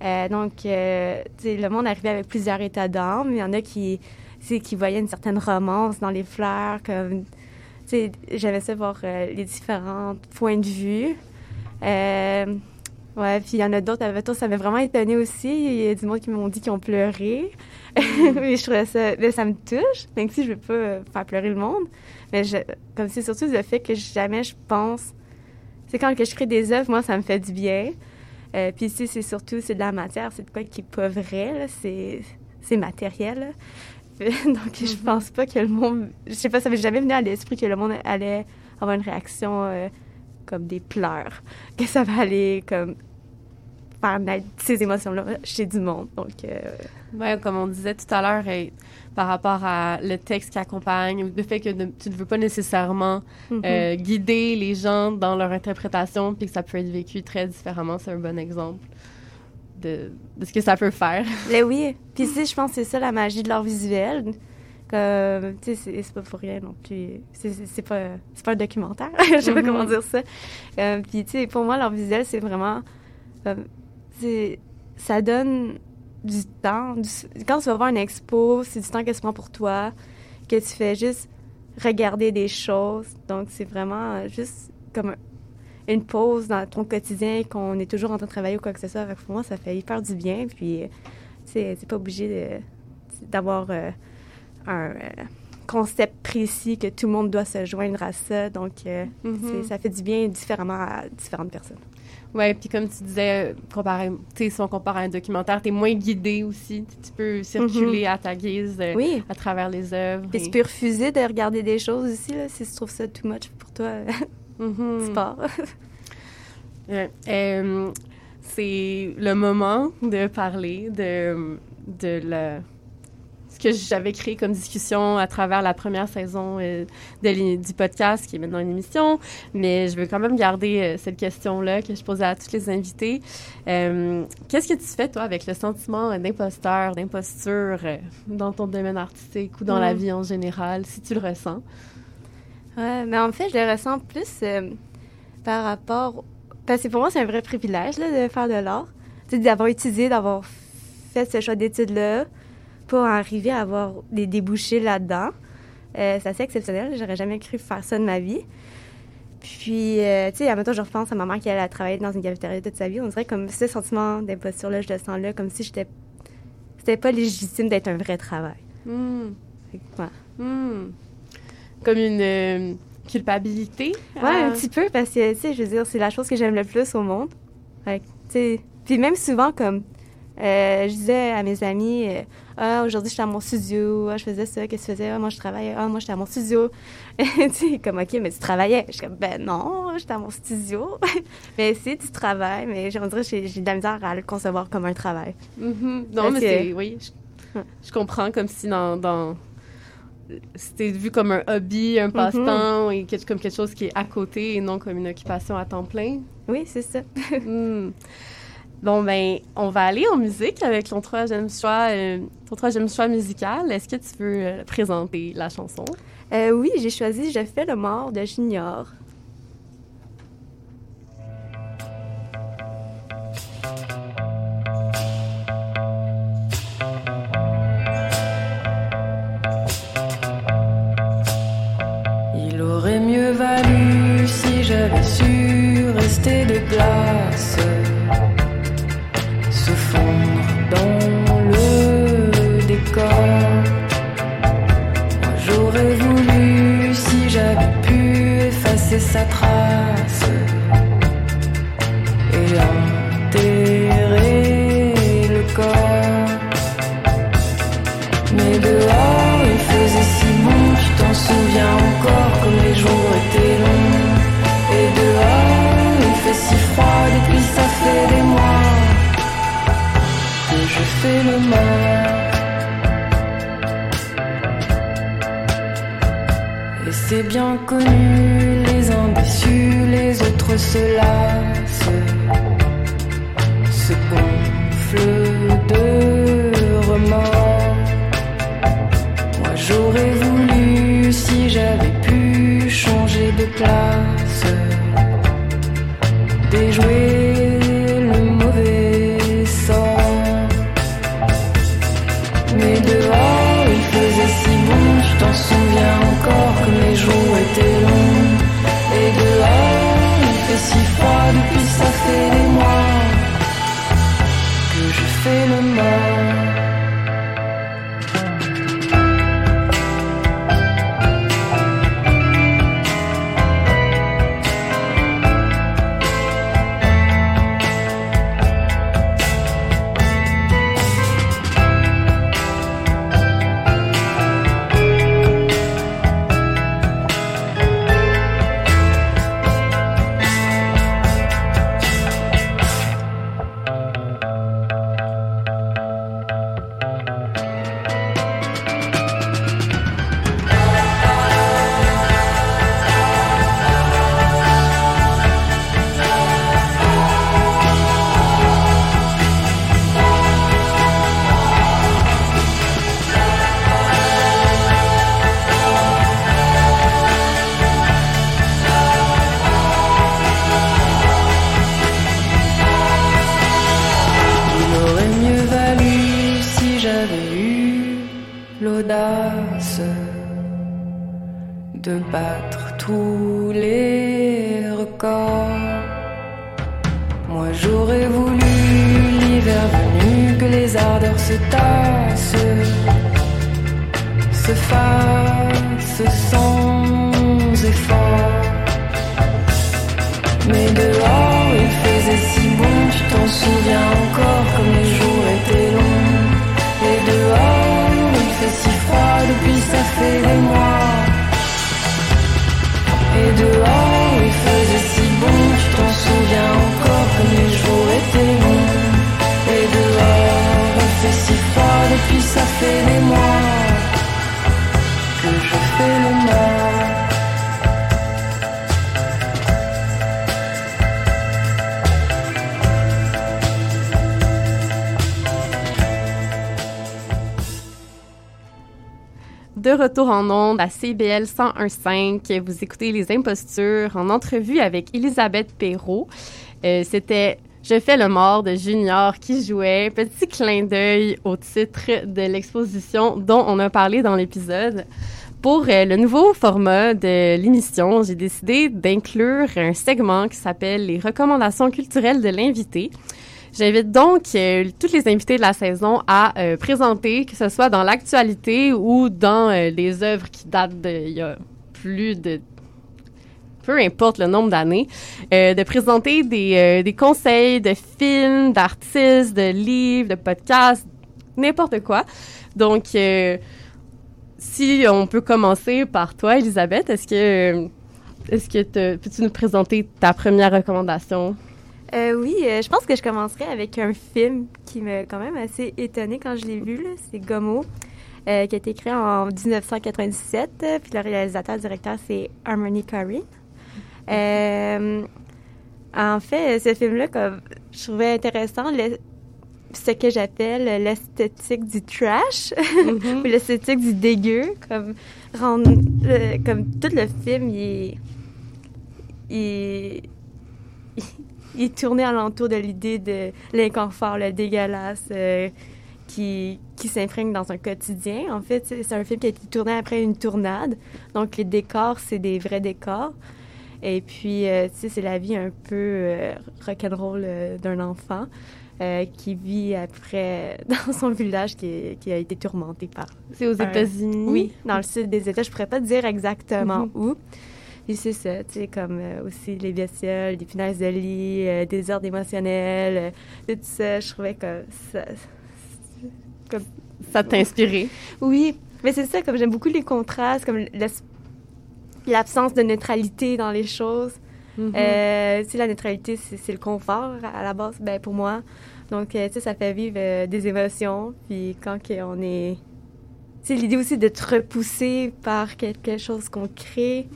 Donc, le monde arrivait avec plusieurs états d'âme. Il y en a qui, qui voyaient une certaine romance dans les fleurs, comme, j'aimais ça voir euh, les différents points de vue. Euh, ouais, puis il y en a d'autres, avec toi, ça m'a vraiment étonnée aussi. Il y a du monde qui m'ont dit qu'ils ont pleuré. <laughs> mais je trouvais ça, mais ça me touche, même si je veux pas euh, faire pleurer le monde. Mais je, comme c'est surtout le fait que jamais je pense, c'est quand que je crée des œuvres, moi, ça me fait du bien. Puis ici, c'est surtout, c'est de la matière, c'est de quoi qui est pas vrai, c'est matériel. Là. fait. <laughs> Donc, je pense pas que le monde. Je sais pas, ça m'est jamais venu à l'esprit que le monde allait avoir une réaction euh, comme des pleurs. <laughs> Que ça va aller comme faire naître ces émotions-là chez du monde. Donc, euh, Ouais, comme on disait tout à l'heure, par rapport à le texte qui accompagne, le fait que ne- tu ne veux pas nécessairement Mhm. euh, guider les gens dans leur interprétation, puis que ça peut être vécu très différemment, c'est un bon exemple de, de ce que ça peut faire. <laughs> Mais oui. Puis, sais, je pense que c'est ça la magie de l'art visuel. Comme, tu sais, c'est- pas pour rien non plus. C'est- pas, pas un documentaire. <laughs> je sais pas comment dire ça. Euh, puis, tu sais, pour moi, l'art visuel, c'est vraiment. euh, c'est- ça donne du temps. du- quand tu vas voir une expo, c'est du temps que tu prends pour toi, que tu fais juste regarder des choses. Donc, c'est vraiment juste comme un- une pause dans ton quotidien, qu'on est toujours en train de travailler ou quoi que ce soit. Fait que pour moi, ça fait hyper du bien. Puis, euh, tu sais, pas obligé d'avoir euh, un euh, concept précis que tout le monde doit se joindre à ça. Donc, euh, c'est- ça fait du bien différemment à différentes personnes. Ouais, puis comme tu disais, comparé, tu si on compare à un documentaire, t'es moins guidé aussi. Tu- Tu peux circuler à ta guise euh, Oui. à travers les œuvres. Puis et- tu peux refuser de regarder des choses aussi, là, si tu trouves ça too much pour toi. <laughs> Mhm. Euh, <laughs> euh, c'est le moment de parler de, ce que j'avais créé comme discussion à travers la première saison euh, de du podcast, qui est maintenant une émission. Mais je veux quand même garder euh, cette question-là que je posais à tous les invités. Qu'est-ce que tu fais, toi, avec le sentiment d'imposteur, d'imposture dans ton domaine artistique ou dans la vie en général, si tu le ressens? Ouais, mais en fait, je le ressens plus euh, par rapport. Parce que pour moi, c'est un vrai privilège là, de faire de l'art. Tu sais, d'avoir étudié, d'avoir fait ce choix d'études-là pour arriver à avoir des débouchés là-dedans. Euh, c'est assez exceptionnel. J'aurais jamais cru faire ça de ma vie. Puis, euh, tu sais, à je repense à ma mère qui allait travailler dans une cafétéria toute sa vie. On dirait comme ce sentiment d'imposture-là, je le sens là, comme si j'étais. C'était pas légitime d'être un vrai travail. Que, ouais. Hmm. Comme une euh, culpabilité? Ouais, à- un petit peu, parce que, tu sais, je veux dire, c'est la chose que j'aime le plus au monde. Que, tu sais, puis même souvent, comme, euh, je disais à mes amis, euh, ah, aujourd'hui, j'étais à mon studio, ah, je faisais ça, qu'est-ce que tu faisais? Ah, moi, je travaillais, ah, moi, j'étais à mon studio. <laughs> tu sais, comme, OK, mais tu travaillais. Je suis comme, ben non, j'étais à mon studio. <laughs> mais si, tu travailles, mais on dirait que j'ai de la misère à le concevoir comme un travail. Mhm. Non, Parce mais que- c'est. Oui, je, je comprends comme si dans. dans c'était vu comme un hobby, un passe-temps, et quelque- comme quelque chose qui est à côté et non comme une occupation à temps plein. Oui, c'est ça. Hmm. <laughs> Bon, ben, on va aller en musique avec ton troisième choix, euh, ton troisième choix musical. Est-ce que tu veux euh, présenter la chanson? Euh, oui, j'ai choisi Je fais le mort de Junior. Retour en ondes à CBL 101.5, vous écoutez Les Impostures en entrevue avec Elisabeth Perrault. Euh, C'était Je fais le mort de Junior qui jouait. Petit clin d'œil au titre de l'exposition dont on a parlé dans l'épisode. Pour euh, le nouveau format de l'émission, j'ai décidé d'inclure un segment qui s'appelle Les recommandations culturelles de l'invité. J'invite donc euh, tous les invités de la saison à euh, présenter, que ce soit dans l'actualité ou dans euh, les œuvres qui datent d'il y a plus de peu importe le nombre d'années, euh, de présenter des, des conseils de films, d'artistes, de livres, de podcasts, n'importe quoi. Donc, si on peut commencer par toi, Elisabeth, est-ce que est-ce que te- peux-tu nous présenter ta première recommandation? Euh, oui, euh, je pense que je commencerai avec un film qui m'a quand même assez étonnée quand je l'ai vu. C'est Gomo, euh, qui a été créé en 1997. euh, Puis le réalisateur-directeur, c'est Harmony Corrine. <laughs> En fait, ce film-là, je trouvais intéressant le- ce que j'appelle l'esthétique du trash <laughs> ou l'esthétique du dégueu. Comme, rendre, comme tout le film, il est, il est- il tourné alentour de l'idée de l'inconfort, le dégueulasse euh, qui, qui s'imprègne dans un quotidien. En fait, c'est un film qui a été tourné après une tournade. Donc, les décors, c'est des vrais décors. Et puis, euh, tu sais, c'est la vie un peu euh, rock'n'roll euh, d'un enfant qui vit après <laughs> dans son village qui, est- qui a été tourmenté par... C'est aux un- États-Unis? Oui, dans le sud des États. Je pourrais pas te dire exactement Mhm. où. Puis c'est ça, tu sais, comme euh, aussi les bestioles, les punaises de lit, euh, des ordres émotionnels, euh, tout ça, je trouvais que ça... Comme... Ça t'a inspiré? Oui, mais c'est ça, comme j'aime beaucoup les contrastes, comme l'absence de neutralité dans les choses. Mhm. Euh, tu sais, la neutralité, c'est le confort à la base, ben, pour moi. Donc, tu sais, ça fait vivre euh, des émotions. Puis quand on est... Tu sais, l'idée aussi de te repousser par quelque chose qu'on crée.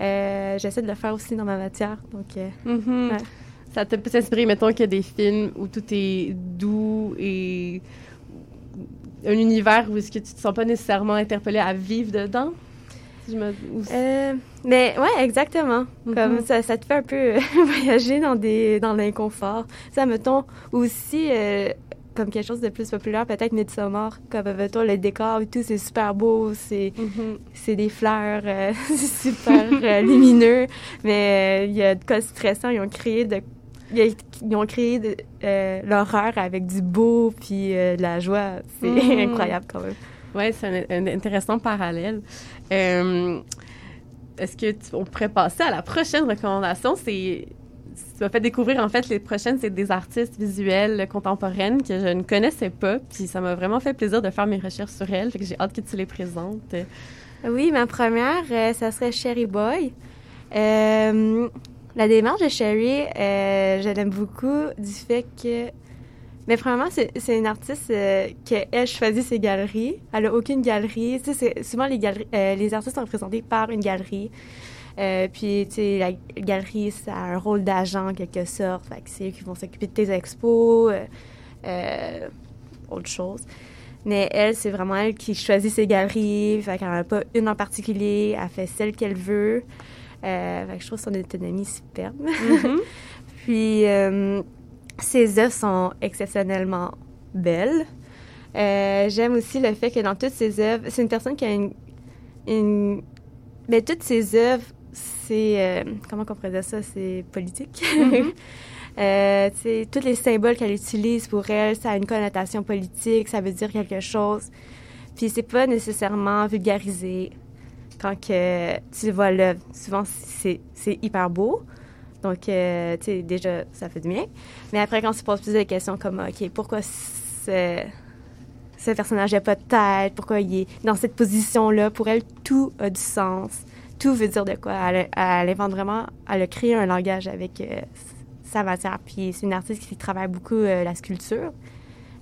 Euh, J'essaie de le faire aussi dans ma matière. Donc, euh, Mhm. ouais. Ça t'a peut-être inspiré, mettons, qu'il y a des films où tout est doux et un univers où est-ce que tu te sens pas nécessairement interpellé à vivre dedans? Me... ou- Euh, mais ouais, exactement. Comme ça, ça te fait un peu <laughs> voyager dans des dans l'inconfort. Ça, mettons aussi comme quelque chose de plus populaire, peut-être Midsommar, comme mettons le décor et tout, c'est super beau, c'est c'est des fleurs, euh, <laughs> c'est super euh, lumineux, mais euh, il y a de quoi stressant. Ils ont créé de ils ont créé de, euh, l'horreur avec du beau puis de la joie. C'est Mhm. <laughs> incroyable quand même. Ouais, c'est un, un intéressant parallèle. Est-ce que tu- on pourrait passer à la prochaine recommandation? C'est tu m'as fait découvrir en fait les prochaines, c'est des artistes visuels contemporaines que je ne connaissais pas, puis ça m'a vraiment fait plaisir de faire mes recherches sur elles, fait que j'ai hâte que tu les présentes. Oui, ma première, euh, ça serait Sherry Boy. Euh, la démarche de Sherry, euh, je l'aime beaucoup du fait que... Mais premièrement, c'est une artiste euh, qui, elle, choisit ses galeries. Elle a aucune galerie. Tu sais, souvent, les, galeries, les artistes sont représentés par une galerie. Euh, puis, tu sais, la galerie, ça a un rôle d'agent, en quelque sorte. Fait que c'est eux qui vont s'occuper de tes expos, euh, euh, autre chose. Mais elle, c'est vraiment elle qui choisit ses galeries. Fait qu'elle n'en a pas une en particulier. Elle fait celle qu'elle veut. Euh, fait que je trouve son autonomie superbe. Mhm. <laughs> Puis, euh, ses œuvres sont exceptionnellement belles. Euh, J'aime aussi le fait que dans toutes ses œuvres, c'est une personne qui a une, une, mais toutes ses œuvres, c'est euh, comment on pourrait dire ça, c'est politique. <laughs> Mhm. Euh, tous les symboles qu'elle utilise pour elle, ça a une connotation politique, ça veut dire quelque chose. Puis c'est pas nécessairement vulgarisé. Quand que tu vois l'œuvre, souvent c'est c'est hyper beau. Donc, euh, tu sais, déjà, ça fait du bien. Mais après, quand tu poses plus de questions comme, OK, pourquoi ce, ce personnage n'a pas de tête? Pourquoi il est dans cette position-là? Pour elle, tout a du sens. Tout veut dire de quoi. Elle, elle invente vraiment, elle a créé un langage avec euh, sa matière. Puis c'est une artiste qui travaille beaucoup euh, la sculpture,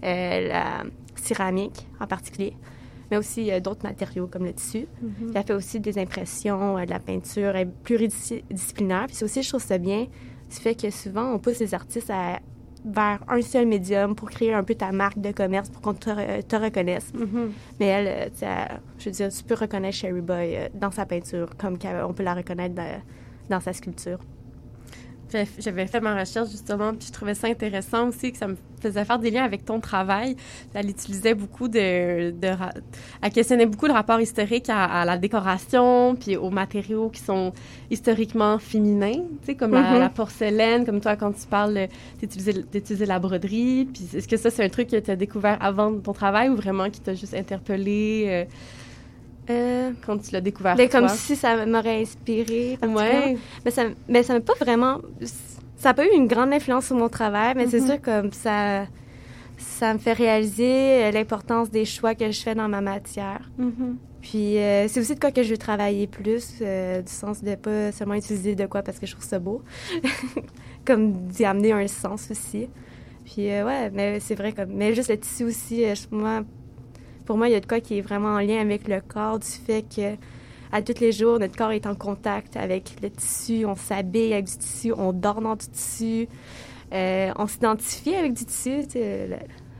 euh, la céramique en particulier, mais aussi euh, d'autres matériaux comme le tissu. Mhm. Elle fait aussi des impressions, de la peinture, elle est pluridisciplinaire. Puis c'est aussi, je trouve ça bien, du fait que souvent, on pousse les artistes à- vers un seul médium pour créer un peu ta marque de commerce, pour qu'on te, te reconnaisse. Mhm. Mais elle, euh, elle- je veux dire, tu peux reconnaître Sherry Boy euh, dans sa peinture, comme on peut la reconnaître dans, dans sa sculpture. J'avais fait ma recherche justement, puis je trouvais ça intéressant aussi que ça me faisait faire des liens avec ton travail. Elle utilisait beaucoup de, elle questionnait beaucoup le rapport historique à, à la décoration, puis aux matériaux qui sont historiquement féminins, tu sais comme la, Mhm. la porcelaine, comme toi quand tu parles d'utiliser la broderie. Puis est-ce que ça c'est un truc que tu as découvert avant ton travail ou vraiment qui t'a juste interpellé euh, quand tu l'as découvert Ben, comme si ça m'aurait inspiré. Ouais. Mais ça mais ça m'a pas vraiment. Ça n'a pas eu une grande influence sur mon travail, mais c'est Mhm. sûr comme ça. Ça me fait réaliser euh, l'importance des choix que je fais dans ma matière. Mhm. Puis euh, c'est aussi de quoi que je veux travailler plus, euh, du sens de pas seulement utiliser de quoi parce que je trouve ça beau, <laughs> comme d'y amener un sens aussi. Puis euh, ouais, mais c'est vrai comme, mais juste le tissu aussi, euh, moi, pour moi il y a de quoi qui est vraiment en lien avec le corps, du fait que à tous les jours notre corps est en contact avec le tissu, on s'habille avec du tissu, on dort dans du tissu, euh, on s'identifie avec du tissu,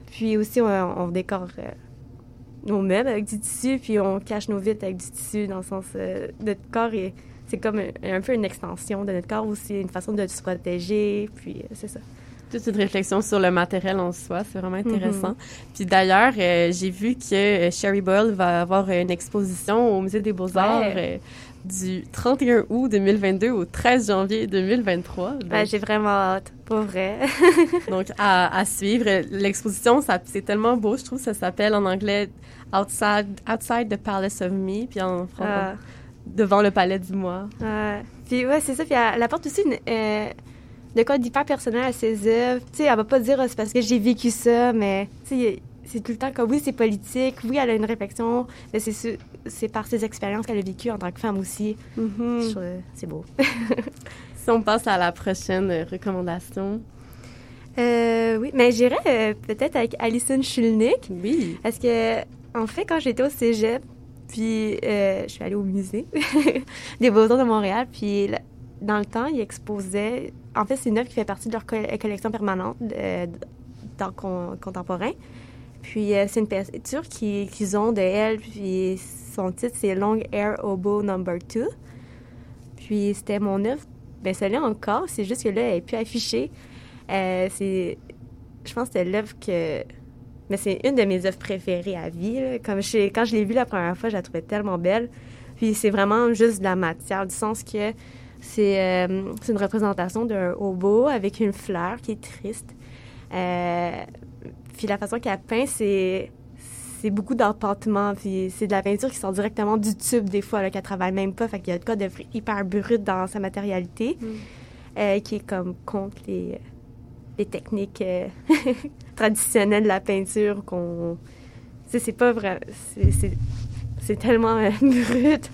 puis aussi on, on décore. euh, nos meubles avec du tissu, puis on cache nos vitres avec du tissu, dans le sens... euh, notre corps, est- c'est comme un, un peu une extension de notre corps aussi, une façon de se protéger, puis euh, c'est ça. Toute une réflexion sur le matériel en soi. C'est vraiment intéressant. Mhm. Puis d'ailleurs, euh, j'ai vu que euh, Sherry Boyle va avoir une exposition au Musée des Beaux-Arts Ouais. euh, du 31 août 2022 au 13 janvier 2023. Donc, Ben, J'ai vraiment hâte, pour vrai. <laughs> <laughs> donc à, à suivre. L'exposition, c'est tellement beau, je trouve. Ça s'appelle en anglais Outside, Outside the Palace of Me, puis en français, Ah. Devant le palais du moi. Ouais. Puis ouais, c'est ça. Puis elle, elle apporte aussi une, euh, de quoi d'hyper personnel à ses œuvres. Tu sais, elle va pas dire Ah, c'est parce que j'ai vécu ça, mais tu sais, c'est tout le temps comme oui, c'est politique, oui, elle a une réflexion, mais c'est c'est par ses expériences qu'elle a vécues en tant que femme aussi. Mhm. Euh, c'est beau. <laughs> Si on passe à la prochaine euh, recommandation. Euh, oui, mais j'irais euh, peut-être avec Alison Schulnick. Oui. Parce que, en fait, quand j'étais au cégep, puis je suis allée au musée <laughs> des Beaux-Arts de Montréal, puis là, dans le temps, ils exposaient. En fait, c'est une œuvre qui fait partie de leur co- collection permanente euh, d'art con- contemporain. Puis euh, c'est une peinture qui- qu'ils ont de elle, puis son titre, c'est Long Hair Oboe Number 2. Puis c'était mon œuvre. Ben, celle-là encore, c'est juste que là, elle est plus affichée. Euh, c'est, je pense que c'était l'œuvre que. Mais c'est une de mes œuvres préférées à vie. Comme quand je l'ai vue la première fois, je la trouvais tellement belle. Puis c'est vraiment juste de la matière, du sens que c'est, euh, c'est une représentation d'un hobo avec une fleur qui est triste. Euh, puis la façon qu'elle peint, c'est c'est beaucoup d'empattement. Puis c'est de la peinture qui sort directement du tube des fois, là, qu'elle travaille même pas. Fait qu'il y a de quoi de hyper brut dans sa matérialité, euh, qui est comme contre les, les techniques <laughs> traditionnelles de la peinture qu'on... C'est pas vrai... c'est- C'est tellement euh, <laughs> brut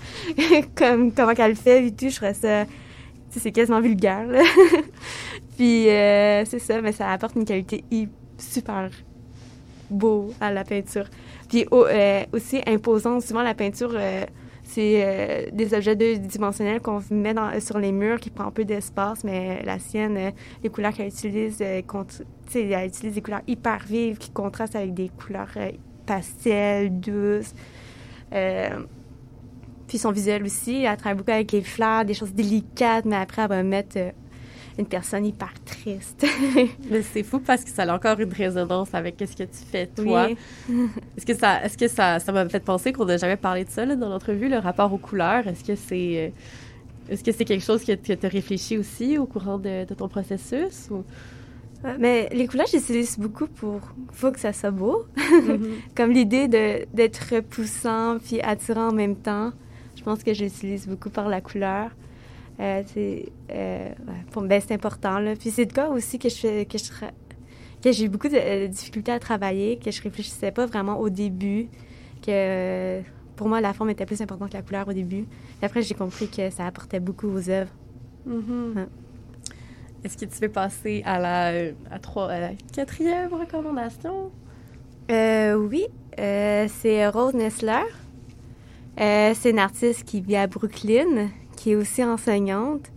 comme comment qu'elle le fait et tout. Je trouve ça... C'est quasiment vulgaire, là. <laughs> Puis euh, c'est ça, mais ça apporte une qualité super beau à la peinture. Puis euh, aussi imposant, souvent la peinture, c'est des objets deux-dimensionnels qu'on met dans- sur les murs qui prend peu d'espace, mais la sienne, les couleurs qu'elle utilise, elle utilise des couleurs hyper vives qui contrastent avec des couleurs pastel, douces. Euh, puis son visuel aussi, elle travaille beaucoup avec les fleurs, des choses délicates, mais après elle va mettre euh, une personne hyper triste. <laughs> Mais c'est fou parce que ça a encore une résonance avec ce que tu fais toi. Oui. <laughs> Est-ce que ça, est-ce que ça, ça m'a fait penser qu'on n'a jamais parlé de ça là, dans l'entrevue, le rapport aux couleurs? Est-ce que c'est, euh, est-ce que c'est quelque chose que, que tu as réfléchi aussi au courant de, de ton processus ou? Mais les couleurs, j'utilise beaucoup pour. faut que ça soit beau. Mhm. <laughs> Comme l'idée de- d'être repoussant puis attirant en même temps. Je pense que j'utilise beaucoup par la couleur. Euh, c'est, euh, pour, ben, c'est important. Là. Puis c'est le cas aussi que je fais- que je que j'ai beaucoup de euh, difficultés à travailler, que je réfléchissais pas vraiment au début, que pour moi la forme était plus importante que la couleur au début. Après j'ai compris que ça apportait beaucoup aux œuvres. Mhm. Ouais. Est-ce que tu veux passer à la, à trois, quatrième recommandation? Euh, oui, euh, c'est Rose Nessler. Euh, c'est une artiste qui vit à Brooklyn, qui est aussi enseignante.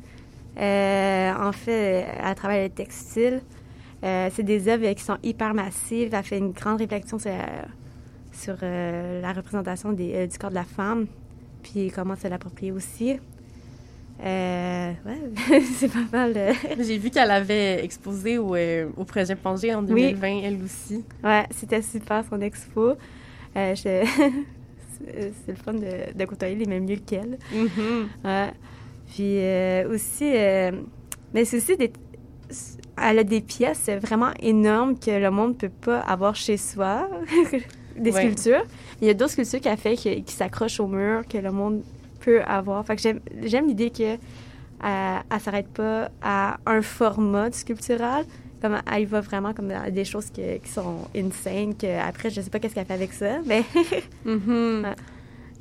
Euh, en fait, elle travaille le textile. C'est des œuvres qui sont hyper massives. Elle fait une grande réflexion sur, la représentation du corps de la femme, puis comment se l'approprier aussi. Euh, ouais, <laughs> c'est pas mal. euh. J'ai vu qu'elle avait exposé au, euh, au projet Pangé en Oui. 2020, elle aussi. Ouais, c'était super son expo. Je- <laughs> c'est le fun de, de côtoyer les mêmes lieux qu'elle. Mhm. Ouais. Puis aussi, mais c'est aussi des. Elle a des pièces vraiment énormes que le monde ne peut pas avoir chez soi, <laughs> des Ouais. sculptures. Il y a d'autres sculptures qu'elle fait qui, qui s'accrochent au mur, que le monde peut avoir. Fait que j'aime- l'idée que euh, elle s'arrête pas à un format sculptural. Comme elle y va vraiment comme dans des choses que- qui sont insane, que après je sais pas qu'est-ce qu'elle fait avec ça, mais <laughs> Mhm. Ouais.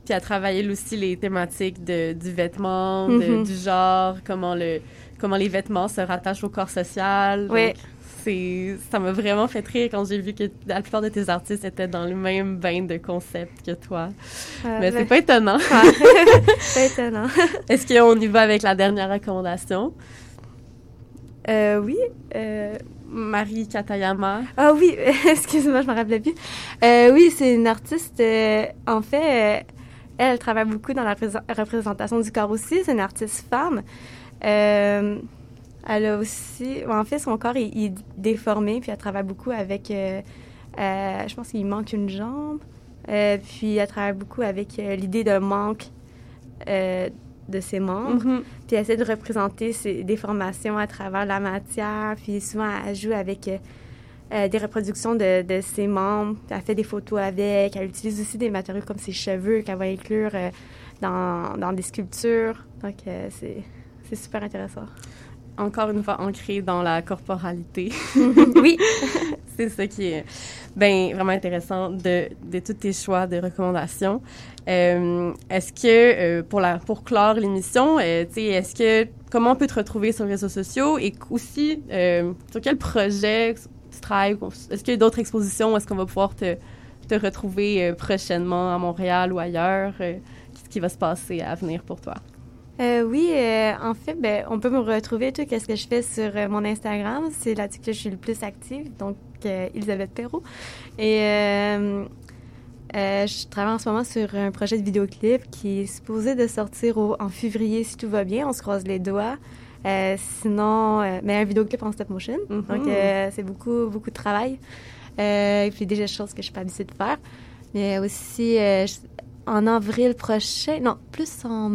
Puis elle travaillé aussi les thématiques de, du vêtement, de- Mhm. du genre, comment, le, comment les vêtements se rattachent au corps social. Oui. Donc, c'est, ça m'a vraiment fait rire quand j'ai vu que la plupart de tes artistes étaient dans le même bain de concept que toi. Euh, Mais ben- c'est pas étonnant. Ouais. <laughs> c'est étonnant. Est-ce qu'on y va avec la dernière recommandation? Euh, oui. euh, Marie Katayama. Ah oui, <laughs> excuse-moi, je me rappelais plus. Euh, oui, c'est une artiste. euh, en fait, euh, elle, elle travaille beaucoup dans la représ- représentation du corps aussi. C'est une artiste femme. Elle a aussi. En fait, son corps est, est déformé, puis elle travaille beaucoup avec. euh, euh, je pense qu'il manque une jambe. Euh, puis elle travaille beaucoup avec l'idée d'un manque de ses membres. Mhm. Puis elle essaie de représenter ses déformations à travers la matière. Puis souvent, elle joue avec euh, des reproductions de, de ses membres. Elle fait des photos avec. Elle utilise aussi des matériaux comme ses cheveux qu'elle va inclure euh, dans, dans des sculptures. Donc, euh, c'est super intéressant. Encore une fois ancrée dans la corporalité. <laughs> oui. <laughs> C'est ça qui est ben, vraiment intéressant de, de tous tes choix de recommandations. Euh, est-ce que, euh, pour, la, pour clore l'émission, euh, est-ce que, comment on peut te retrouver sur les réseaux sociaux et aussi, euh, sur quel projet tu travailles? Est-ce qu'il y a d'autres expositions? Est-ce qu'on va pouvoir te, te retrouver prochainement à Montréal ou ailleurs? Qu'est-ce qui va se passer à venir pour toi? Euh, oui, euh, en fait, ben, on peut me retrouver tout qu'est-ce que je fais sur euh, mon Instagram? C'est là-dessus que je suis le plus active, donc Elisabeth Perrault. Et je travaille en ce moment sur un projet de vidéoclip qui est supposé de sortir au- en février si tout va bien. On se croise les doigts. Sinon, mais un vidéoclip en stop motion. Mhm. Donc, c'est beaucoup, beaucoup de travail. Et puis, déjà, des choses que je suis pas habituée de faire. Mais aussi, je- en avril prochain, non, plus en,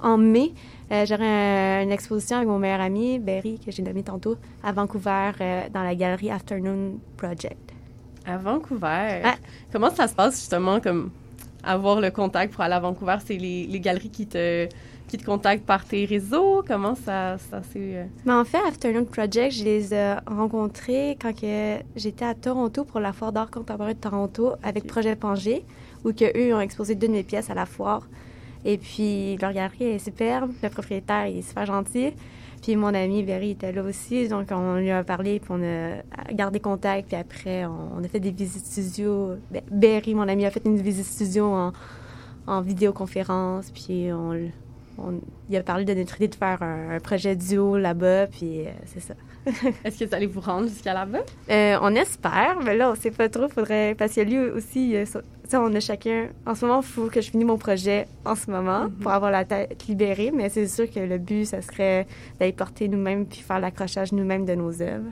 en mai, euh, j'aurai un- une exposition avec mon meilleur ami, Berry, que j'ai nommé tantôt, à Vancouver, euh, dans la galerie Afternoon Project. À Vancouver? Comment ça se passe justement comme avoir le contact pour aller à Vancouver? C'est les, les galeries qui te, qui te contactent par tes réseaux? Comment ça, ça s'est... euh, Mais en fait, Afternoon Project, je les ai rencontrés quand que j'étais à Toronto pour la Foire d'art contemporain de Toronto avec Projet Pangé, où que eux ont exposé deux de mes pièces à la foire. Et puis, leur galerie est superbe, le propriétaire il est super gentil. Puis mon ami Berry était là aussi, donc on lui a parlé, puis on a gardé contact, puis après on, a fait des visites studio. Ben, Berry, mon ami, a fait une visite studio en, en vidéoconférence, puis on, on- il a parlé de notre idée de faire un, un projet duo là-bas, puis euh, c'est ça. <laughs> Est-ce que vous allez vous rendre jusqu'à là-bas? Euh, on espère, mais là, on sait pas trop. Faudrait... Parce que lui aussi, euh, ça- ça, on a chacun... En ce moment, il faut que je finisse mon projet en ce moment pour avoir la tête libérée, mais c'est sûr que le but, ça serait d'aller porter nous-mêmes puis faire l'accrochage nous-mêmes de nos œuvres.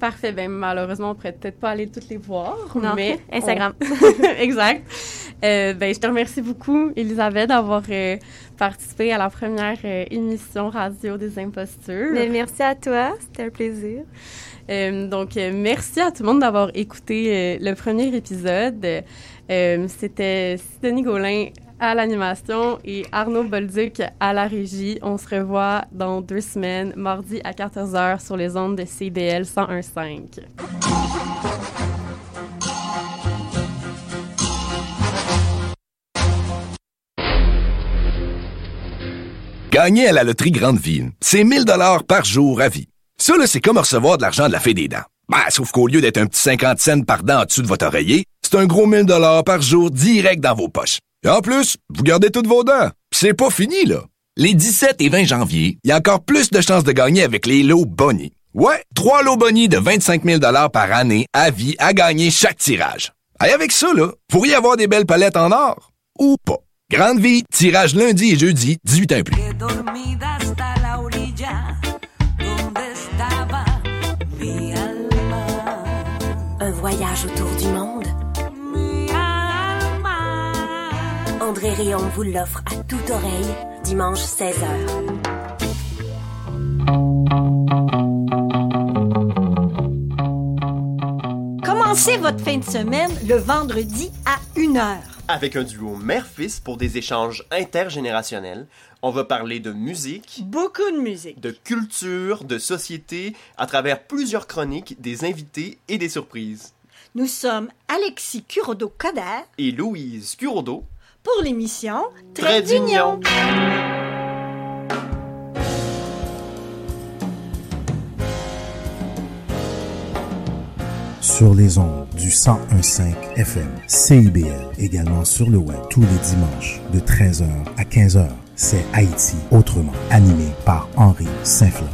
Parfait. Ben, malheureusement, on pourrait peut-être pas aller toutes les voir. Non, mais <laughs> Instagram. on- <laughs> exact. Euh, ben, je te remercie beaucoup, Elisabeth, d'avoir euh, participé à la première euh, émission radio des impostures. Mais merci à toi, c'était un plaisir. Euh, donc, euh, merci à tout le monde d'avoir écouté le premier épisode. C'était Sidonie Gaulin à l'animation et Arnaud Bolduc à la régie. On se revoit dans deux semaines, mardi à 14h sur les ondes de CBL 101.5. Gagner à la loterie Grande Ville, c'est 1000 dollars par jour à vie. Ça, là, c'est comme recevoir de l'argent de la fée des dents. Bah, sauf qu'au lieu d'être un petit 50 cents par dent en dessous de votre oreiller, c'est un gros 1000 dollars par jour direct dans vos poches. Et en plus, vous gardez toutes vos dents. C'est pas fini, là. Les 17 et 20 janvier, il y a encore plus de chances de gagner avec les lots Bonnie. Ouais, trois lots Bonnie de 25 000 dollars par année à vie à gagner chaque tirage. Et avec ça, là, vous pourriez avoir des belles palettes en or. Ou pas. Grande vie, tirage lundi et jeudi, 18 ans et plus. Un voyage autour du monde. André Réon vous l'offre à toute oreille, dimanche 16h. Commencez votre fin de semaine le vendredi à 1h. Avec un duo mère-fils pour des échanges intergénérationnels, on va parler de musique, Beaucoup de musique. de culture, de société, à travers plusieurs chroniques, des invités et des surprises. Nous sommes Alexis Curodo-Coder Et Louise Curodo, pour l'émission Trait d'union. Sur les ondes du 1015 FM CIBL, également sur le web tous les dimanches de 13h à 15h. C'est Haïti autrement, animé par Henri Saint-Fleur.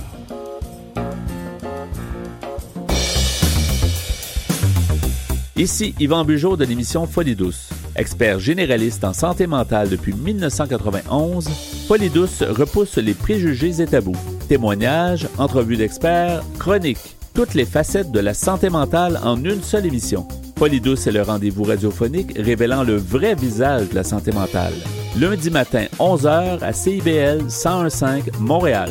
Ici Yvan Bugeaud de l'émission Folie douce. Expert généraliste en santé mentale depuis 1991, Folie douce repousse les préjugés et tabous. Témoignages, entrevues d'experts, chroniques, toutes les facettes de la santé mentale en une seule émission. Folie douce est le rendez-vous radiophonique révélant le vrai visage de la santé mentale. Lundi matin, 11h à CIBL 1015 Montréal.